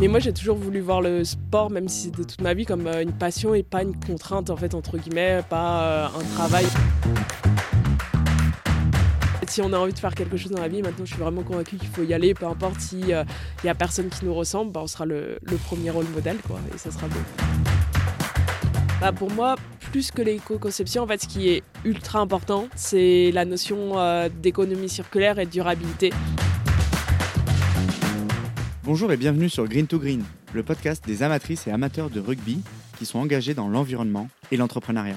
Mais moi, j'ai toujours voulu voir le sport, même si c'était toute ma vie, comme une passion et pas une contrainte, en fait, entre guillemets, pas un travail. Si on a envie de faire quelque chose dans la vie, maintenant je suis vraiment convaincue qu'il faut y aller, peu importe s'il il n'y a personne qui nous ressemble, bah, on sera le, premier rôle modèle, quoi, et ça sera beau. Bah, pour moi, plus que l'éco-conception, en fait, ce qui est ultra important, c'est la notion euh, d'économie circulaire et de durabilité. Bonjour et bienvenue sur Green to Green, le podcast des amatrices et amateurs de rugby qui sont engagés dans l'environnement et l'entrepreneuriat.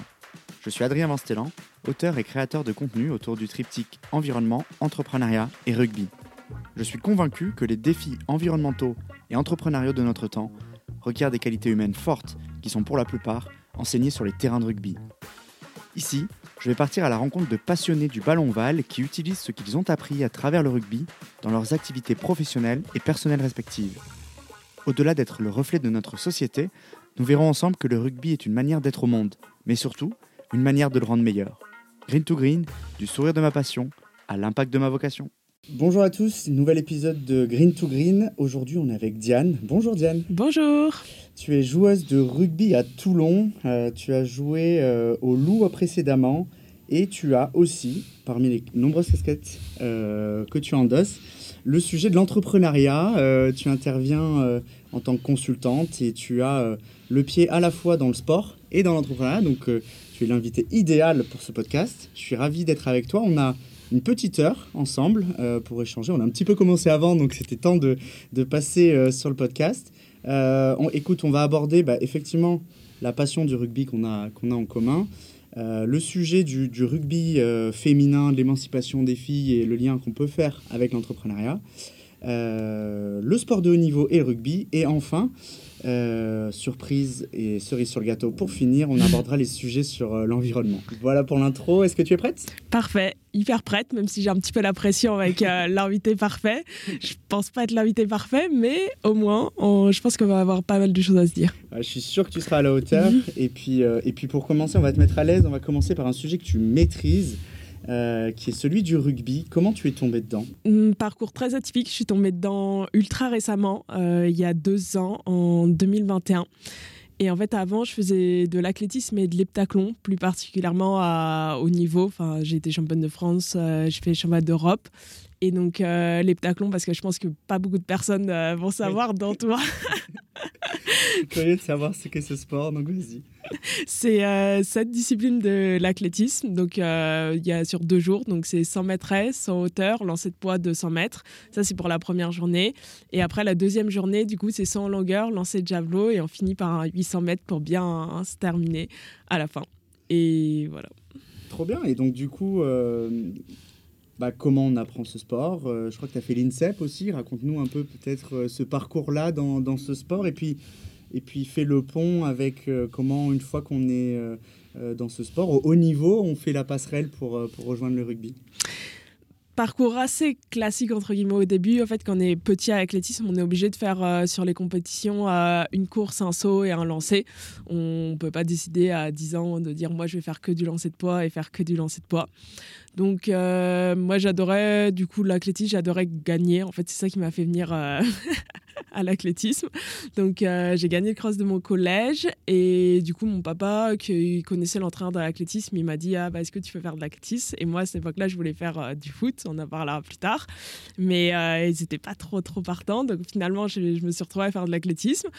Je suis Adrien Vanstellan, auteur et créateur de contenu autour du triptyque environnement, entrepreneuriat et rugby. Je suis convaincu que les défis environnementaux et entrepreneuriaux de notre temps requièrent des qualités humaines fortes qui sont pour la plupart enseignées sur les terrains de rugby. Ici, je vais partir à la rencontre de passionnés du ballon ovale qui utilisent ce qu'ils ont appris à travers le rugby dans leurs activités professionnelles et personnelles respectives. Au-delà d'être le reflet de notre société, nous verrons ensemble que le rugby est une manière d'être au monde, mais surtout une manière de le rendre meilleur. Green to Green, du sourire de ma passion à l'impact de ma vocation. Bonjour à tous, nouvel épisode de Green to Green. Aujourd'hui, on est avec Diane. Bonjour Diane. Bonjour. Tu es joueuse de rugby à Toulon. Euh, tu as joué euh, au Loup précédemment et tu as aussi, parmi les nombreuses casquettes euh, que tu endosses, le sujet de l'entrepreneuriat. tu interviens en tant que consultante et tu as le pied à la fois dans le sport et dans l'entrepreneuriat. Donc, tu es l'invité idéal pour ce podcast. Je suis ravi d'être avec toi. On a une petite heure ensemble pour échanger. On a un petit peu commencé avant, donc c'était temps de, passer sur le podcast. Euh, on, écoute, on va aborder bah, effectivement la passion du rugby qu'on a, a en commun, le sujet du, rugby féminin, de l'émancipation des filles et le lien qu'on peut faire avec l'entrepreneuriat, le sport de haut niveau et rugby, et enfin euh, surprise et cerise sur le gâteau. Pour finir, on abordera les sujets sur euh, l'environnement. Voilà pour l'intro. Est-ce que tu es prête? Parfait, hyper prête, même si j'ai un petit peu la pression avec euh, l'invité parfait. Je pense pas être l'invité parfait, mais au moins, je pense qu'on va avoir pas mal de choses à se dire. je suis sûr que tu seras à la hauteur. et, puis, et puis pour commencer, on va te mettre à l'aise. On va commencer par un sujet que tu maîtrises. Euh, qui est celui du rugby. Comment tu es tombée dedans Un Parcours très atypique. Je suis tombée dedans ultra récemment, euh, il y a deux ans, en 2021. Et en fait, avant, je faisais de l'athlétisme et de l'heptathlon, plus particulièrement à haut niveau. Enfin, j'ai été championne de France, euh, j'ai fait championne d'Europe. Et donc, l'heptathlon, parce que je pense que pas beaucoup de personnes vont savoir dans toi. Curieux de savoir ce qu'est ce sport, donc vas-y. C'est euh, cette discipline de l'athlétisme. Donc, euh, il y a sur deux jours. Donc, c'est 100 mètres sans hauteur, lancer de poids de 100 mètres. Ça, c'est pour la première journée. Et après, la deuxième journée, du coup, c'est 100 longueur, lancer de javelot. Et on finit par un 800 mètres pour bien se terminer à la fin. Et voilà. Trop bien. Et donc, du coup, euh, bah, comment on apprend ce sport Je crois que tu as fait l'INSEP aussi. Raconte-nous un peu peut-être ce parcours-là dans, dans, ce sport. Et puis, et puis fait le pont avec euh, comment, une fois qu'on est euh, euh, dans ce sport, au haut niveau, on fait la passerelle pour, pour rejoindre le rugby parcours assez classique entre guillemets au début. En fait, quand on est petit à l'athlétisme, on est obligé de faire sur les compétitions une course, un saut et un lancer. On peut pas décider à 10 ans de dire moi je vais faire que du lancer de poids et faire que du lancer de poids. Donc moi j'adorais du coup l'athlétisme, j'adorais gagner. En fait, c'est ça qui m'a fait venir à l'athlétisme. Donc euh, j'ai gagné le cross de mon collège et du coup mon papa qui connaissait l'entraîneur de l'athlétisme, il m'a dit ah bah est-ce que tu veux faire de l'athlétisme? Et moi à cette époque-là je voulais faire euh, du foot, on en parlera plus tard, mais euh, ils n'étaient pas trop trop partants. Donc finalement je, me suis retrouvée à faire de l'athlétisme.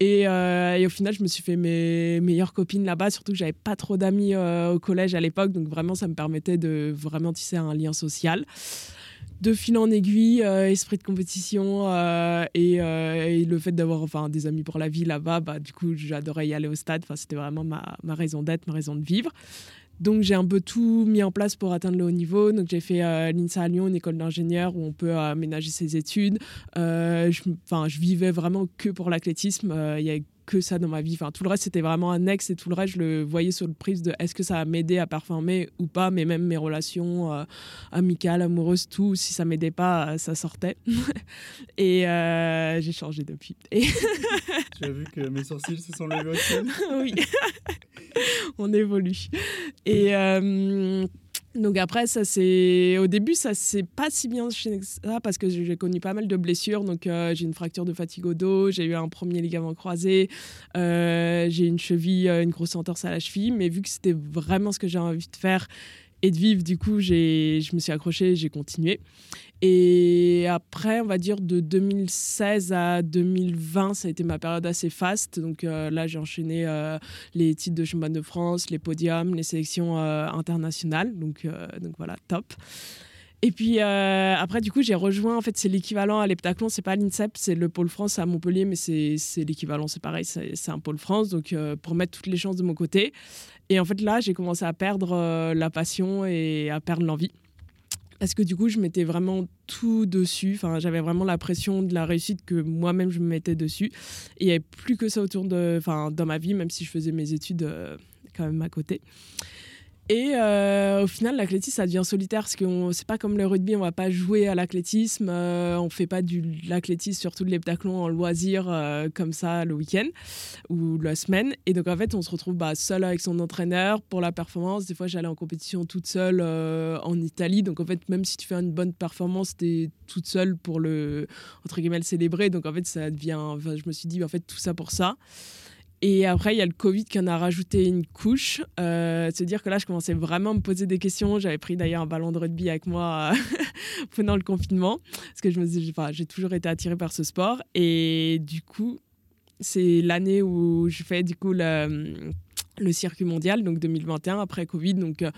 Et, et, au final je me suis fait mes meilleures copines là-bas, surtout que j'avais pas trop d'amis au collège à l'époque, donc vraiment ça me permettait de vraiment tisser un lien social de fil en aiguille, euh, esprit de compétition euh, euh, et, le fait d'avoir enfin, des amis pour la vie là-bas, bah, du coup, j'adorais y aller au stade. Enfin, c'était vraiment ma, ma raison d'être, ma raison de vivre. Donc j'ai un peu tout mis en place pour atteindre le haut niveau. Donc j'ai fait l'INSA à Lyon, une école d'ingénieur où on peut aménager ses études. je, vivais vraiment que pour l'athlétisme. Que ça dans ma vie. Enfin, tout le reste, c'était vraiment annexe et tout le reste, je le voyais sur le prisme de est-ce que ça va m'aider à performer ou pas, mais même mes relations euh, amicales, amoureuses, tout, si ça m'aidait pas, euh, ça sortait. et euh, j'ai changé depuis. Et tu as vu que mes sourcils se sont levés Oui, on évolue. Et Donc après, ça c'est au début, ça c'est pas si bien chez ça parce que j'ai connu pas mal de blessures. Donc euh, j'ai une fracture de fatigue au dos, j'ai eu un premier ligament croisé, euh, j'ai une cheville, euh, une grosse entorse à la cheville. Mais vu que c'était vraiment ce que j'ai envie de faire et de vivre, du coup, j'ai, je me suis accrochée, j'ai continué. Et après, on va dire de 2016 à 2020, ça a été ma période assez faste. Donc euh, là, j'ai enchaîné euh, les titres de championne de France, les podiums, les sélections euh, internationales. Donc, donc voilà, top. Et puis après, du coup, j'ai rejoint, en fait, c'est l'équivalent à l'heptathlon, c'est pas l'INSEP, c'est le pôle France à Montpellier, mais c'est l'équivalent, c'est pareil, c'est un pôle France, donc pour mettre toutes les chances de mon côté. Et en fait, là, j'ai commencé à perdre la passion et à perdre l'envie parce que du coup, je mettais vraiment tout dessus. J'avais vraiment la pression de la réussite que moi-même je me mettais dessus. Et il n'y avait plus que ça autour de, enfin, dans ma vie, même si je faisais mes études euh, quand même à côté. Et euh, au final, l'athlétisme, ça devient solitaire parce que c'est pas comme le rugby, on va pas jouer à l'athlétisme, euh, on fait pas de l'athlétisme, surtout de l'heptathlon en loisir euh, comme ça le week-end ou la semaine. Et donc en fait, on se retrouve bah, seul avec son entraîneur pour la performance. Des fois, j'allais en compétition toute seule en Italie. Donc en fait, même si tu fais une bonne performance, tu es toute seule pour le, entre guillemets, le célébrer. Donc en fait, ça devient. Enfin, je me suis dit, en fait, tout ça pour ça. Et après, il y a le Covid qui en a rajouté une couche. Euh, C'est-à-dire que là, je commençais vraiment à me poser des questions. J'avais pris d'ailleurs un ballon de rugby avec moi euh, pendant le confinement. Parce que je me enfin, j'ai toujours été attirée par ce sport. Et du coup, c'est l'année où je fais du coup le, le circuit mondial, donc 2021, après Covid. Donc, euh,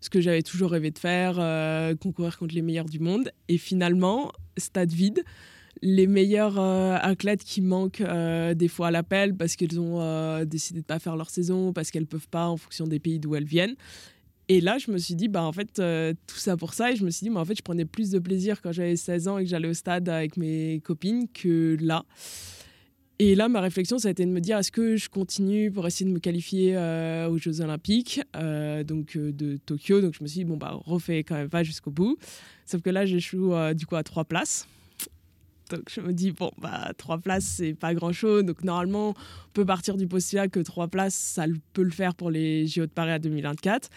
ce que j'avais toujours rêvé de faire, euh, concourir contre les meilleurs du monde. Et finalement, stade vide les meilleurs euh, athlètes qui manquent euh, des fois à l'appel parce qu'elles ont euh, décidé de pas faire leur saison, parce qu'elles peuvent pas en fonction des pays d'où elles viennent. Et là, je me suis dit, bah, en fait, tout ça pour ça. Et je me suis dit, mais en fait, je prenais plus de plaisir quand j'avais 16 ans et que j'allais au stade avec mes copines que là. Et là, ma réflexion, ça a été de me dire, est-ce que je continue pour essayer de me qualifier aux Jeux Olympiques donc, de Tokyo? Donc, je me suis dit, bon, bah, refais quand même pas jusqu'au bout. Sauf que là, j'échoue du coup à trois places. Donc je me dis, bon, bah, trois places, c'est pas grand chose. Donc normalement, on peut partir du postulat que trois places, ça peut le faire pour les JO de Paris à 2024.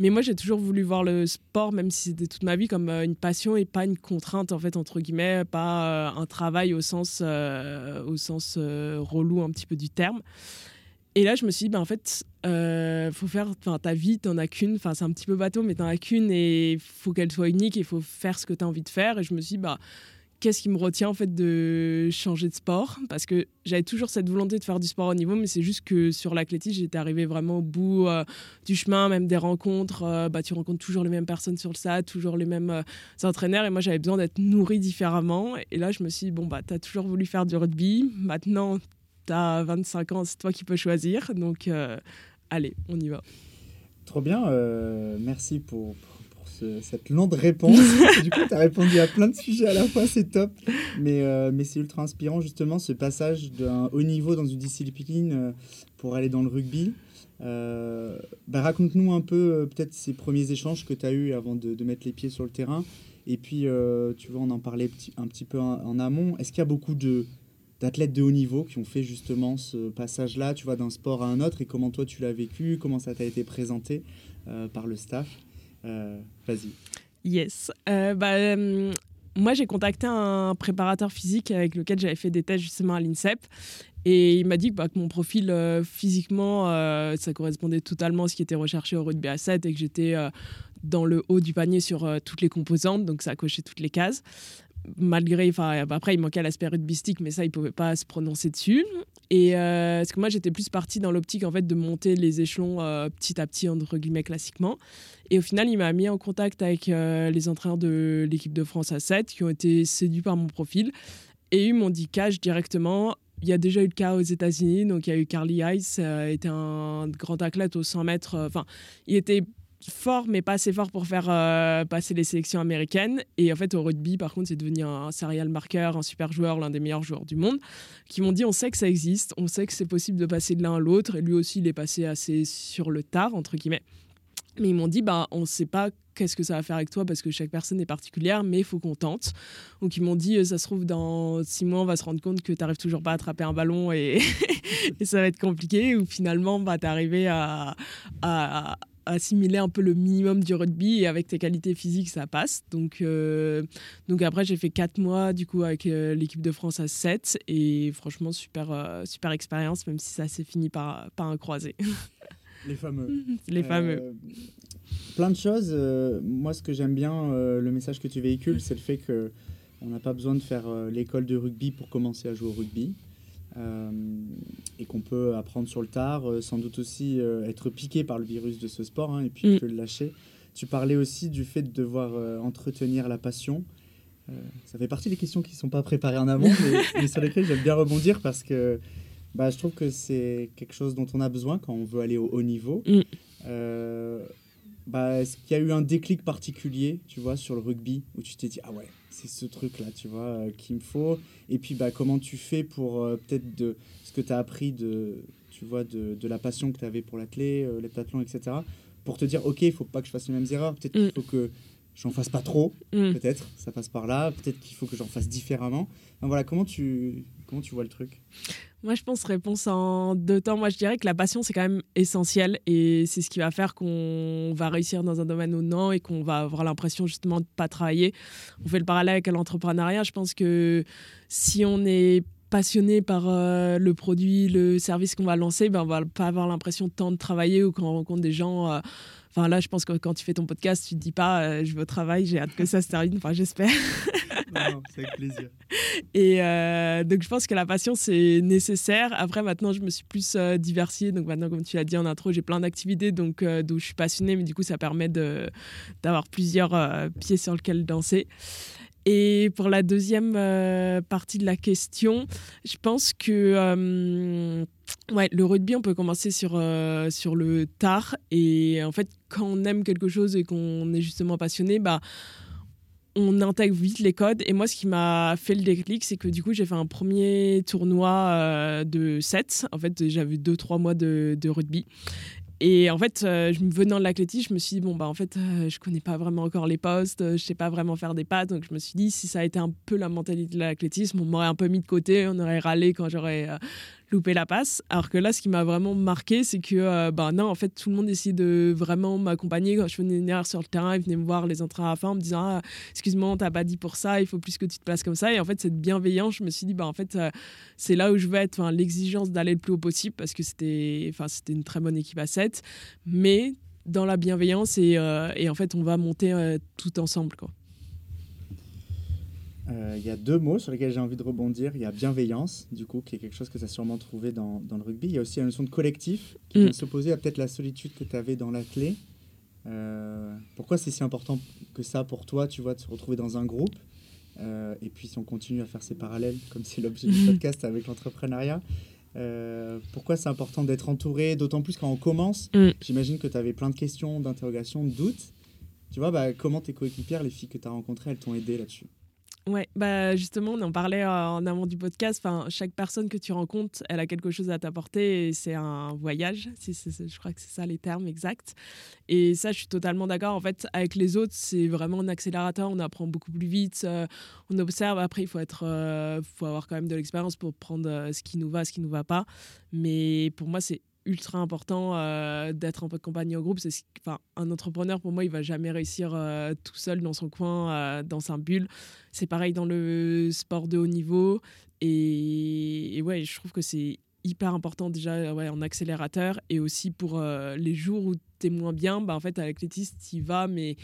Mais moi, j'ai toujours voulu voir le sport, même si c'était toute ma vie, comme euh, une passion et pas une contrainte, en fait, entre guillemets, pas euh, un travail au sens, euh, au sens relou un petit peu du terme. Et là, je me suis dit, bah, en fait, euh, faut faire, ta vie, t'en as qu'une. Enfin, c'est un petit peu bateau, mais t'en as qu'une et faut qu'elle soit unique. Il faut faire ce que tu as envie de faire. Et je me suis dit, bah, qu'est-ce qui me retient en fait de changer de sport? Parce que j'avais toujours cette volonté de faire du sport au niveau, mais c'est juste que sur l'athlétisme, j'étais arrivée vraiment au bout euh, du chemin, même des rencontres. Euh, bah, tu rencontres toujours les mêmes personnes sur le SAT, toujours les mêmes euh, entraîneurs, et moi j'avais besoin d'être nourrie différemment. Et là, je me suis dit, bon, bah, tu as toujours voulu faire du rugby, maintenant tu as 25 ans, c'est toi qui peux choisir. Donc, allez, on y va. Trop bien, merci pour cette longue réponse. du coup, tu as répondu à plein de sujets à la fois, c'est top. Mais, euh, mais c'est ultra inspirant, justement, ce passage d'un haut niveau dans une discipline euh, pour aller dans le rugby. Euh, bah, Raconte-nous un peu, peut-être, ces premiers échanges que tu as eus avant de, de, mettre les pieds sur le terrain. Et puis, tu vois, on en parlait un petit peu en, amont. Est-ce qu'il y a beaucoup de d'athlètes de haut niveau qui ont fait justement ce passage-là, tu vois, d'un sport à un autre, et comment toi tu l'as vécu, comment ça t'a été présenté par le staff? Vas-y. Yes. Euh, bah, euh, moi, j'ai contacté un préparateur physique avec lequel j'avais fait des tests justement à l'INSEP. Et il m'a dit que, bah, mon profil physiquement, ça correspondait totalement à ce qui était recherché au rugby à 7 et que j'étais dans le haut du panier sur toutes les composantes, donc ça cochait toutes les cases malgré, enfin après il manquait l'aspect rugbystique, mais ça il pouvait pas se prononcer dessus. Et euh, parce que moi j'étais plus partie dans l'optique en fait de monter les échelons euh, petit à petit entre guillemets classiquement. Et au final il m'a mis en contact avec euh, les entraîneurs de l'équipe de France à 7 qui ont été séduits par mon profil et ils m'ont dit cash directement. Il y a déjà eu le cas aux États-Unis, donc il y a eu Carly Ice, était un grand athlète aux 100 mètres. Enfin, il était fort, mais pas assez fort pour faire euh, passer les sélections américaines. Et en fait, au rugby, par contre, c'est devenu un, serial marqueur, un super joueur, l'un des meilleurs joueurs du monde, qui m'ont dit on sait que ça existe, on sait que c'est possible de passer de l'un à l'autre. Et lui aussi, il est passé assez sur le tard, entre guillemets. Mais ils m'ont dit, bah, on ne sait pas qu'est-ce que ça va faire avec toi parce que chaque personne est particulière, mais il faut qu'on tente. Donc ils m'ont dit, euh, ça se trouve, dans six mois, on va se rendre compte que tu n'arrives toujours pas à attraper un ballon et, ça va être compliqué. Ou finalement, bah, tu arrivé à, assimiler un peu le minimum du rugby et avec tes qualités physiques, ça passe. Donc, euh, donc après, j'ai fait 4 mois du coup avec euh, l'équipe de France à 7 et franchement, super, euh, super expérience, même si ça s'est fini par, par un croisé. Les fameux. Les fameux. plein de choses. moi, ce que j'aime bien, le message que tu véhicules, c'est le fait que on n'a pas besoin de faire l'école de rugby pour commencer à jouer au rugby. Euh, et qu'on peut apprendre sur le tard, euh, sans doute aussi euh, être piqué par le virus de ce sport hein, et puis mm. le lâcher. Tu parlais aussi du fait de devoir entretenir la passion. ça fait partie des questions qui ne sont pas préparées en amont, mais, sur lesquelles j'aime bien rebondir parce que bah, je trouve que c'est quelque chose dont on a besoin quand on veut aller au haut niveau. Mm. bah, Est-ce qu'il y a eu un déclic particulier, tu vois, sur le rugby, où tu t'es dit, ah ouais, c'est ce truc-là, tu vois, euh, qu'il me faut. Et puis, bah, comment tu fais pour euh, peut-être de ce que tu as appris de, tu vois, de, de la passion que tu avais pour l'athlé, euh, l'heptathlon, etc. Pour te dire, ok, il faut pas que je fasse les mêmes erreurs. Peut-être qu'il mm. faut que j'en fasse pas trop. Mm. Peut-être, ça passe par là. Peut-être qu'il faut que j'en fasse différemment. voilà, comment tu, tu vois le truc? Moi, je pense réponse en deux temps. Moi, je dirais que la passion, c'est quand même essentiel et c'est ce qui va faire qu'on va réussir dans un domaine ou non et qu'on va avoir l'impression justement de pas travailler. On fait le parallèle avec l'entrepreneuriat. Je pense que si on est passionné par euh, le produit, le service qu'on va lancer, ben, on va pas avoir l'impression de tant de travailler ou quand on rencontre des gens. Euh, enfin là, je pense que quand tu fais ton podcast, tu te dis pas euh, je veux au travail, j'ai hâte que ça se termine. Enfin, j'espère. c'est avec plaisir. Et euh, donc, je pense que la passion, c'est nécessaire. Après, maintenant, je me suis plus euh, diversifiée. Donc, maintenant, comme tu l'as dit en intro, j'ai plein d'activités donc, euh, dont je suis passionnée. Mais du coup, ça permet d'avoir plusieurs pieds sur lesquels danser. Et pour la deuxième partie de la question, je pense que ouais, le rugby, on peut commencer sur, sur le tard. Et en fait, quand on aime quelque chose et qu'on est justement passionné, bah, on intègre vite les codes. Et moi, ce qui m'a fait le déclic, c'est que du coup, j'ai fait un premier tournoi euh, de 7. En fait, j'avais 2-3 mois de, rugby. Et en fait, euh, venant de l'athlétisme, je me suis dit, bon, bah, en fait, euh, je connais pas vraiment encore les postes, je sais pas vraiment faire des pattes. Donc, je me suis dit, si ça a été un peu la mentalité de l'athlétisme, on m'aurait un peu mis de côté, on aurait râlé quand j'aurais louper la passe. Alors que là, ce qui m'a vraiment marqué, c'est que euh, bah, non, en fait, tout le monde essayait de vraiment m'accompagner quand je venais sur le terrain. Ils venaient me voir les entraînements à la fin en me disant ah, Excuse-moi, t'as pas dit pour ça, il faut plus que tu te places comme ça. Et en fait, cette bienveillance, je me suis dit bah, En fait, euh, c'est là où je veux être. Enfin, L'exigence d'aller le plus haut possible parce que c'était une très bonne équipe à 7. Mais dans la bienveillance et, euh, et en fait, on va monter tout ensemble. Quoi. Euh, il y a deux mots sur lesquels j'ai envie de rebondir. Il y a bienveillance, du coup, qui est quelque chose que tu as sûrement trouvé dans, dans, le rugby. Il y a aussi la notion de collectif, qui vient mm. s'opposer à peut-être la solitude que tu avais dans l'athlé. Euh, pourquoi c'est si important que ça pour toi, tu vois, de se retrouver dans un groupe euh, Et puis si on continue à faire ces parallèles, comme c'est l'objet du podcast avec l'entrepreneuriat, pourquoi c'est important d'être entouré, d'autant plus quand on commence? Mm. J'imagine que tu avais plein de questions, d'interrogations, de doutes. Tu vois, bah, comment tes coéquipières, les filles que tu as rencontrées, elles t'ont aidé là-dessus? Ouais, bah justement, on en parlait euh, en amont du podcast. Enfin, chaque personne que tu rencontres, elle a quelque chose à t'apporter et c'est un voyage. je crois que c'est ça les termes exacts. Et ça, je suis totalement d'accord. En fait, avec les autres, c'est vraiment un accélérateur. On apprend beaucoup plus vite. Euh, on observe. Après, il faut être, euh, faut avoir quand même de l'expérience pour prendre ce qui nous va, ce qui nous va pas. Mais pour moi, c'est ultra important euh, d'être en compagnie au groupe. C'est, enfin, un entrepreneur, pour moi, il va jamais réussir euh, tout seul dans son coin, euh, dans sa bulle. C'est pareil dans le sport de haut niveau. Et, ouais, je trouve que c'est hyper important déjà ouais, en accélérateur et aussi pour les jours où tu es moins bien, bah, en fait, avec l'athlétisme, tu vas, mais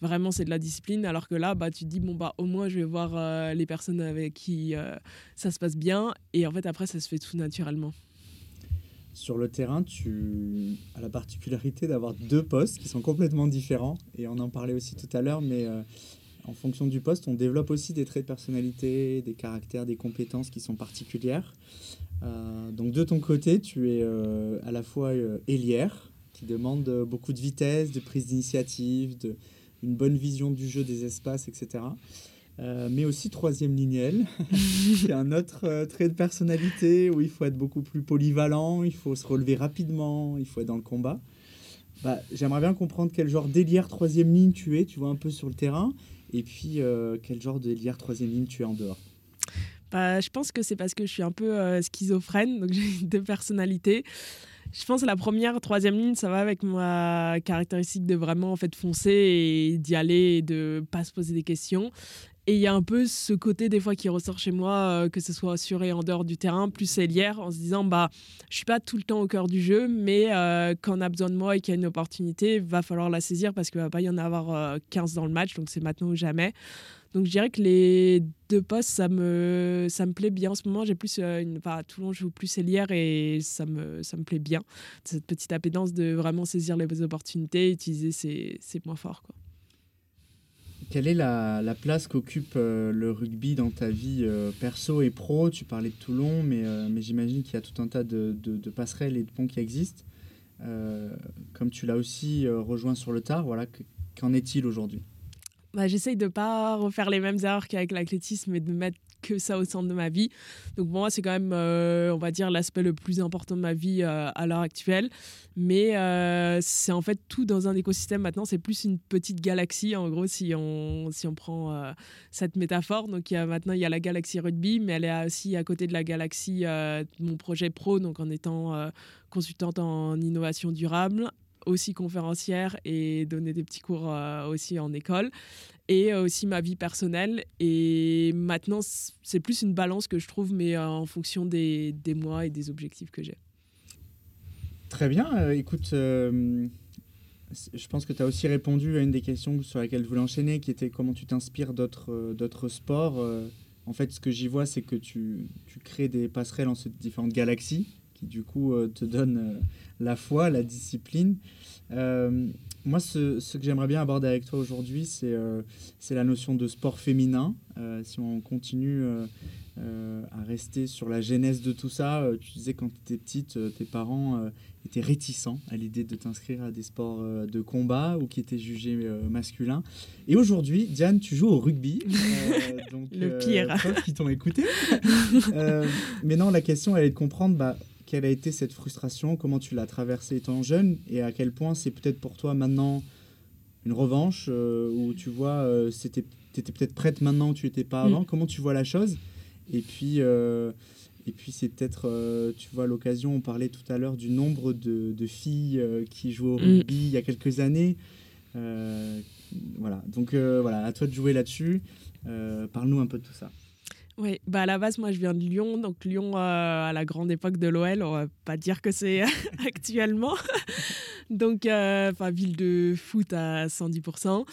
vraiment, c'est de la discipline. Alors que là, bah, tu te dis, bon, bah, au moins, je vais voir les personnes avec qui ça se passe bien. Et en fait, après, ça se fait tout naturellement. Sur le terrain, tu as la particularité d'avoir deux postes qui sont complètement différents. Et on en parlait aussi tout à l'heure, mais euh, en fonction du poste, on développe aussi des traits de personnalité, des caractères, des compétences qui sont particulières. Euh, donc de ton côté, tu es euh, à la fois ailière, qui demande beaucoup de vitesse, de prise d'initiative, de, une bonne vision du jeu, des espaces, etc. Euh, mais aussi troisième lignel, c'est un autre euh, trait de personnalité où il faut être beaucoup plus polyvalent, il faut se relever rapidement, il faut être dans le combat. Bah, J'aimerais bien comprendre quel genre d'élire troisième ligne tu es, tu vois un peu sur le terrain, et puis euh, quel genre d'élire troisième ligne tu es en dehors. Bah, je pense que c'est parce que je suis un peu schizophrène, donc j'ai deux personnalités Je pense que la première, troisième ligne, ça va avec ma caractéristique de vraiment en fait foncer et d'y aller et de pas se poser des questions. Et il y a un peu ce côté des fois qui ressort chez moi, euh, que ce soit sur et en dehors du terrain, plus ailière, en se disant bah je suis pas tout le temps au cœur du jeu, mais euh, quand on a besoin de moi et qu'il y a une opportunité, va falloir la saisir parce qu'il va pas y en avoir 15 euh, dans le match, donc c'est maintenant ou jamais. Donc je dirais que les deux postes, ça me, ça me plaît bien en ce moment. J'ai plus, une, enfin, à Toulon, je joue plus ailière et ça me, ça me plaît bien. Cette petite appétence de vraiment saisir les opportunités, utiliser ses, ses points forts. Quoi. Quelle est la, place qu'occupe euh, le rugby dans ta vie euh, perso et pro? Tu parlais de Toulon, mais, euh, mais j'imagine qu'il y a tout un tas de, passerelles et de ponts qui existent. comme tu l'as aussi rejoint sur le tard, voilà, qu'en est-il aujourd'hui? Bah, J'essaye de ne pas refaire les mêmes erreurs qu'avec l'athlétisme et de mettre que ça au centre de ma vie. Donc pour moi, c'est quand même, euh, on va dire, l'aspect le plus important de ma vie euh, à l'heure actuelle. Mais euh, c'est en fait tout dans un écosystème maintenant. C'est plus une petite galaxie, en gros, si on, si on prend cette métaphore. Donc maintenant, il y a la galaxie rugby, mais elle est aussi à côté de la galaxie de mon projet pro, donc en étant consultante en innovation durable aussi conférencière et donner des petits cours euh, aussi en école et aussi ma vie personnelle et maintenant c'est plus une balance que je trouve mais euh, en fonction des, des, mois et des objectifs que j'ai. Très bien, euh, écoute, je pense que tu as aussi répondu à une des questions sur laquelle je voulais enchaîner qui était comment tu t'inspires d'autres sports. en fait ce que j'y vois c'est que tu, tu, crées des passerelles en ces différentes galaxies qui du coup te donnent la foi, la discipline. Euh, moi, ce, ce que j'aimerais bien aborder avec toi aujourd'hui, c'est euh, c'est la notion de sport féminin. Euh, si on continue à rester sur la genèse de tout ça, tu disais quand tu étais petite, tes parents étaient réticents à l'idée de t'inscrire à des sports de combat ou qui étaient jugés masculins. Et aujourd'hui, Diane, tu joues au rugby. donc, Le pire. qui t'ont écouté. mais non, la question, elle est de comprendre... Bah, quelle a été cette frustration Comment tu l'as traversée étant jeune Et à quel point c'est peut-être pour toi maintenant une revanche euh, Où tu vois, euh, tu étais peut-être prête maintenant où tu n'étais pas avant. Mm. Comment tu vois la chose? Et puis, euh, et puis c'est peut-être, tu vois, l'occasion, on parlait tout à l'heure du nombre de, de filles qui jouent au mm. rugby il y a quelques années. voilà, donc voilà, à toi de jouer là-dessus. Parle-nous un peu de tout ça. Oui, bah à la base, moi je viens de Lyon, donc Lyon euh, à la grande époque de l'OL, on va pas dire que c'est actuellement. donc, euh, ville de foot à 110%.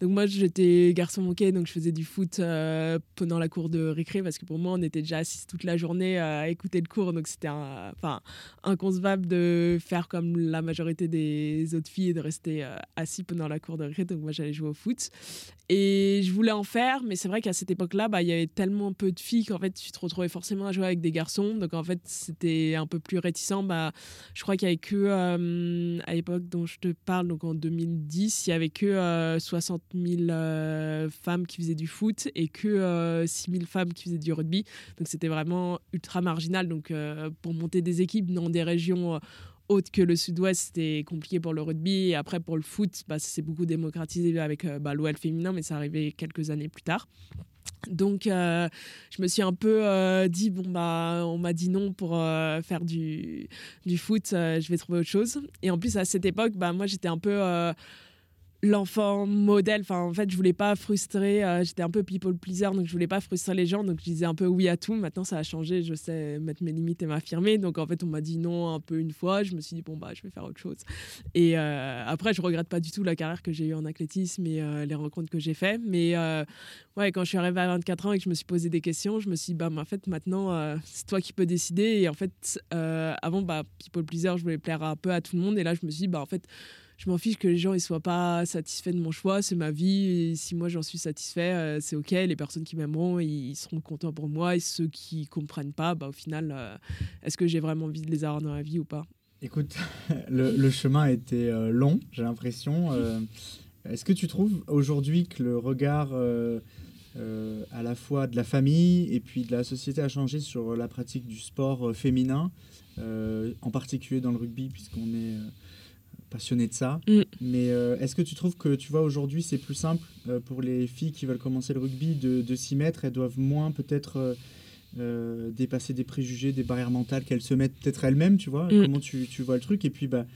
Donc moi j'étais garçon manqué, donc je faisais du foot euh, pendant la cour de récré parce que pour moi on était déjà assis toute la journée à écouter le cours, donc c'était enfin inconcevable de faire comme la majorité des autres filles et de rester assis pendant la cour de récré. Donc moi j'allais jouer au foot et je voulais en faire, mais c'est vrai qu'à cette époque-là, bah, il y avait tellement peu de filles qu'en fait, tu te retrouvais forcément à jouer avec des garçons. Donc en fait, c'était un peu plus réticent. Bah, je crois qu'il n'y avait que, euh, à l'époque dont je te parle, donc en 2010, il n'y avait que 60 euh, 000 euh, femmes qui faisaient du foot et que 6 000 femmes qui faisaient du rugby. Donc c'était vraiment ultra marginal. Donc pour monter des équipes dans des régions autres que le sud-ouest, c'était compliqué pour le rugby. Et après, pour le foot, bah, c'est beaucoup démocratisé avec bah, l'OL féminin, mais ça arrivait quelques années plus tard. Donc, euh, je me suis un peu euh, dit bon bah, on m'a dit non pour euh, faire du, du foot, je vais trouver autre chose. Et en plus à cette époque, bah moi j'étais un peu l'enfant modèle. Enfin, en fait, je voulais pas frustrer. Euh, j'étais un peu people pleaser, donc je voulais pas frustrer les gens. Donc, je disais un peu oui à tout. Maintenant, ça a changé. Je sais mettre mes limites et m'affirmer. Donc, en fait, on m'a dit non un peu une fois. Je me suis dit bon bah, je vais faire autre chose. Et euh, après, je regrette pas du tout la carrière que j'ai eue en athlétisme et euh, les rencontres que j'ai fait. Mais ouais, quand je suis arrivée à 24 ans et que je me suis posé des questions, je me suis dit bah, en fait, maintenant, c'est toi qui peux décider. Et en fait, avant, bah, people pleaser, je voulais plaire un peu à tout le monde. Et là, je me suis dit bah en fait je m'en fiche que les gens ne soient pas satisfaits de mon choix, c'est ma vie, et si moi j'en suis satisfait, euh, c'est ok, les personnes qui m'aimeront, ils seront contents pour moi, et ceux qui comprennent pas, bah, au final, euh, est-ce que j'ai vraiment envie de les avoir dans la vie ou pas? Écoute, le, chemin a été euh, long, j'ai l'impression. est-ce que tu trouves aujourd'hui que le regard à la fois de la famille et puis de la société a changé sur la pratique du sport féminin, en particulier dans le rugby, puisqu'on est passionné de ça. Mm. Mais euh, est-ce que tu trouves que, tu vois, aujourd'hui, c'est plus simple euh, pour les filles qui veulent commencer le rugby de, de s'y mettre? Elles doivent moins peut-être euh, dépasser des préjugés, des barrières mentales qu'elles se mettent peut-être elles-mêmes, tu vois? Mm. Comment tu, tu vois le truc? Et puis, bah,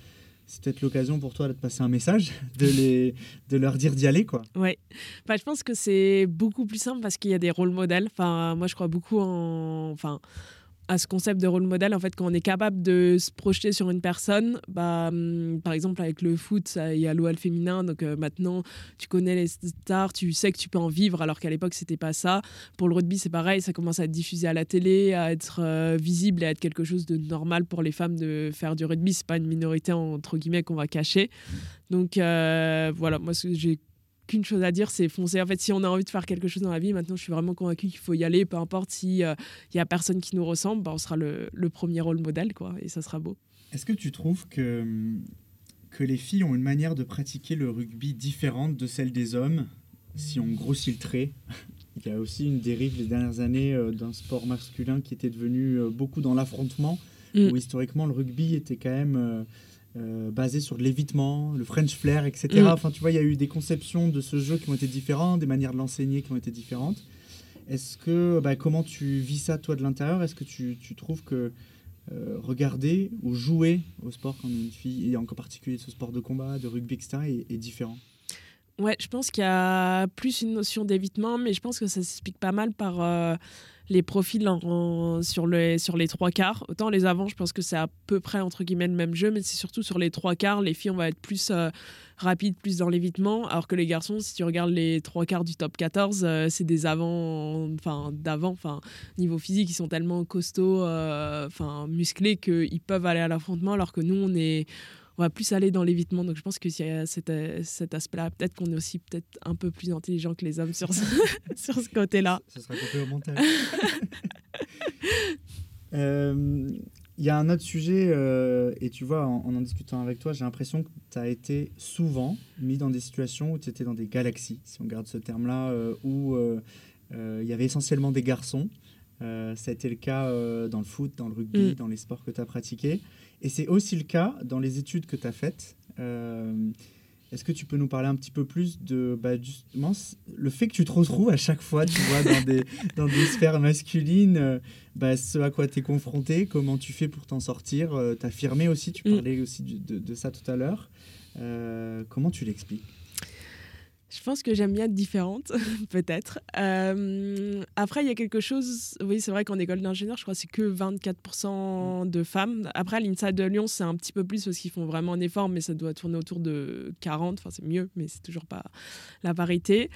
c'est peut-être l'occasion pour toi de te passer un message, de, les, de leur dire d'y aller, quoi. Ouais. Enfin, je pense que c'est beaucoup plus simple parce qu'il y a des rôles modèles. Enfin, moi, je crois beaucoup en, enfin, à ce concept de rôle modèle. En fait, quand on est capable de se projeter sur une personne, bah, hum, par exemple, avec le foot, il y a l'OL féminin. Donc euh, maintenant, tu connais les stars, tu sais que tu peux en vivre, alors qu'à l'époque, c'était pas ça. Pour le rugby, c'est pareil. Ça commence à être diffusé à la télé, à être euh, visible et à être quelque chose de normal pour les femmes de faire du rugby. C'est pas une minorité, entre guillemets, qu'on va cacher. Donc euh, voilà, moi, j'ai qu'une chose à dire, c'est foncer. En fait, si on a envie de faire quelque chose dans la vie, maintenant, je suis vraiment convaincue qu'il faut y aller, peu importe si il y a personne qui nous ressemble, bah, on sera le, le premier rôle modèle, quoi, et ça sera beau. Est-ce que tu trouves que, que les filles ont une manière de pratiquer le rugby différente de celle des hommes? Si on grossit le trait Il y a aussi une dérive les dernières années euh, d'un sport masculin qui était devenu euh, beaucoup dans l'affrontement, Mm. où historiquement le rugby était quand même euh, basé sur de l'évitement, le French flair, etc. Mm. Enfin, tu vois, il y a eu des conceptions de ce jeu qui ont été différentes, des manières de l'enseigner qui ont été différentes. Est-ce que, bah, comment tu vis ça toi de l'intérieur? Est-ce que tu, tu trouves que euh, regarder ou jouer au sport quand on est une fille, et en particulier ce sport de combat, de rugby, etc., est, est différent? Ouais, je pense qu'il y a plus une notion d'évitement, mais je pense que ça s'explique pas mal par euh, les profils sur, les, trois quarts. Autant les avants, je pense que c'est à peu près entre guillemets le même jeu, mais c'est surtout sur les trois quarts. Les filles, on va être plus euh, rapides, plus dans l'évitement, alors que les garçons, si tu regardes les trois quarts du top 14, euh, c'est des avants, enfin d'avant, enfin niveau physique, ils sont tellement costauds, euh, enfin musclés qu'ils peuvent aller à l'affrontement, alors que nous, on est on va plus aller dans l'évitement. Donc je pense que s'il y a cet, euh, cet aspect-là, peut-être qu'on est aussi peut-être un peu plus intelligent que les hommes sur ce, sur ce côté-là. Ce sera montage. Euh, Il y a un autre sujet, euh, et tu vois, en en, discutant avec toi, j'ai l'impression que tu as été souvent mis dans des situations où tu étais dans des galaxies, si on garde ce terme-là, où il y avait essentiellement des garçons. Euh, ça a été le cas euh, dans le foot, dans le rugby, Mm. dans les sports que tu as pratiqués. Et c'est aussi le cas dans les études que tu as faites. Euh, Est-ce que tu peux nous parler un petit peu plus de bah, justement le fait que tu te retrouves à chaque fois, tu vois, dans des, dans des sphères masculines, euh, bah, ce à quoi tu es confronté, comment tu fais pour t'en sortir, t'affirmer aussi, tu Mm. parlais aussi de, de ça tout à l'heure. Comment tu l'expliques? Je pense que j'aime bien être différente, peut-être. Euh, après, il y a quelque chose. Oui, c'est vrai qu'en école d'ingénieur, je crois que c'est que 24% de femmes. Après, l'INSA de Lyon, c'est un petit peu plus parce qu'ils font vraiment un effort, mais ça doit tourner autour de 40. Enfin, c'est mieux, mais c'est toujours pas la parité.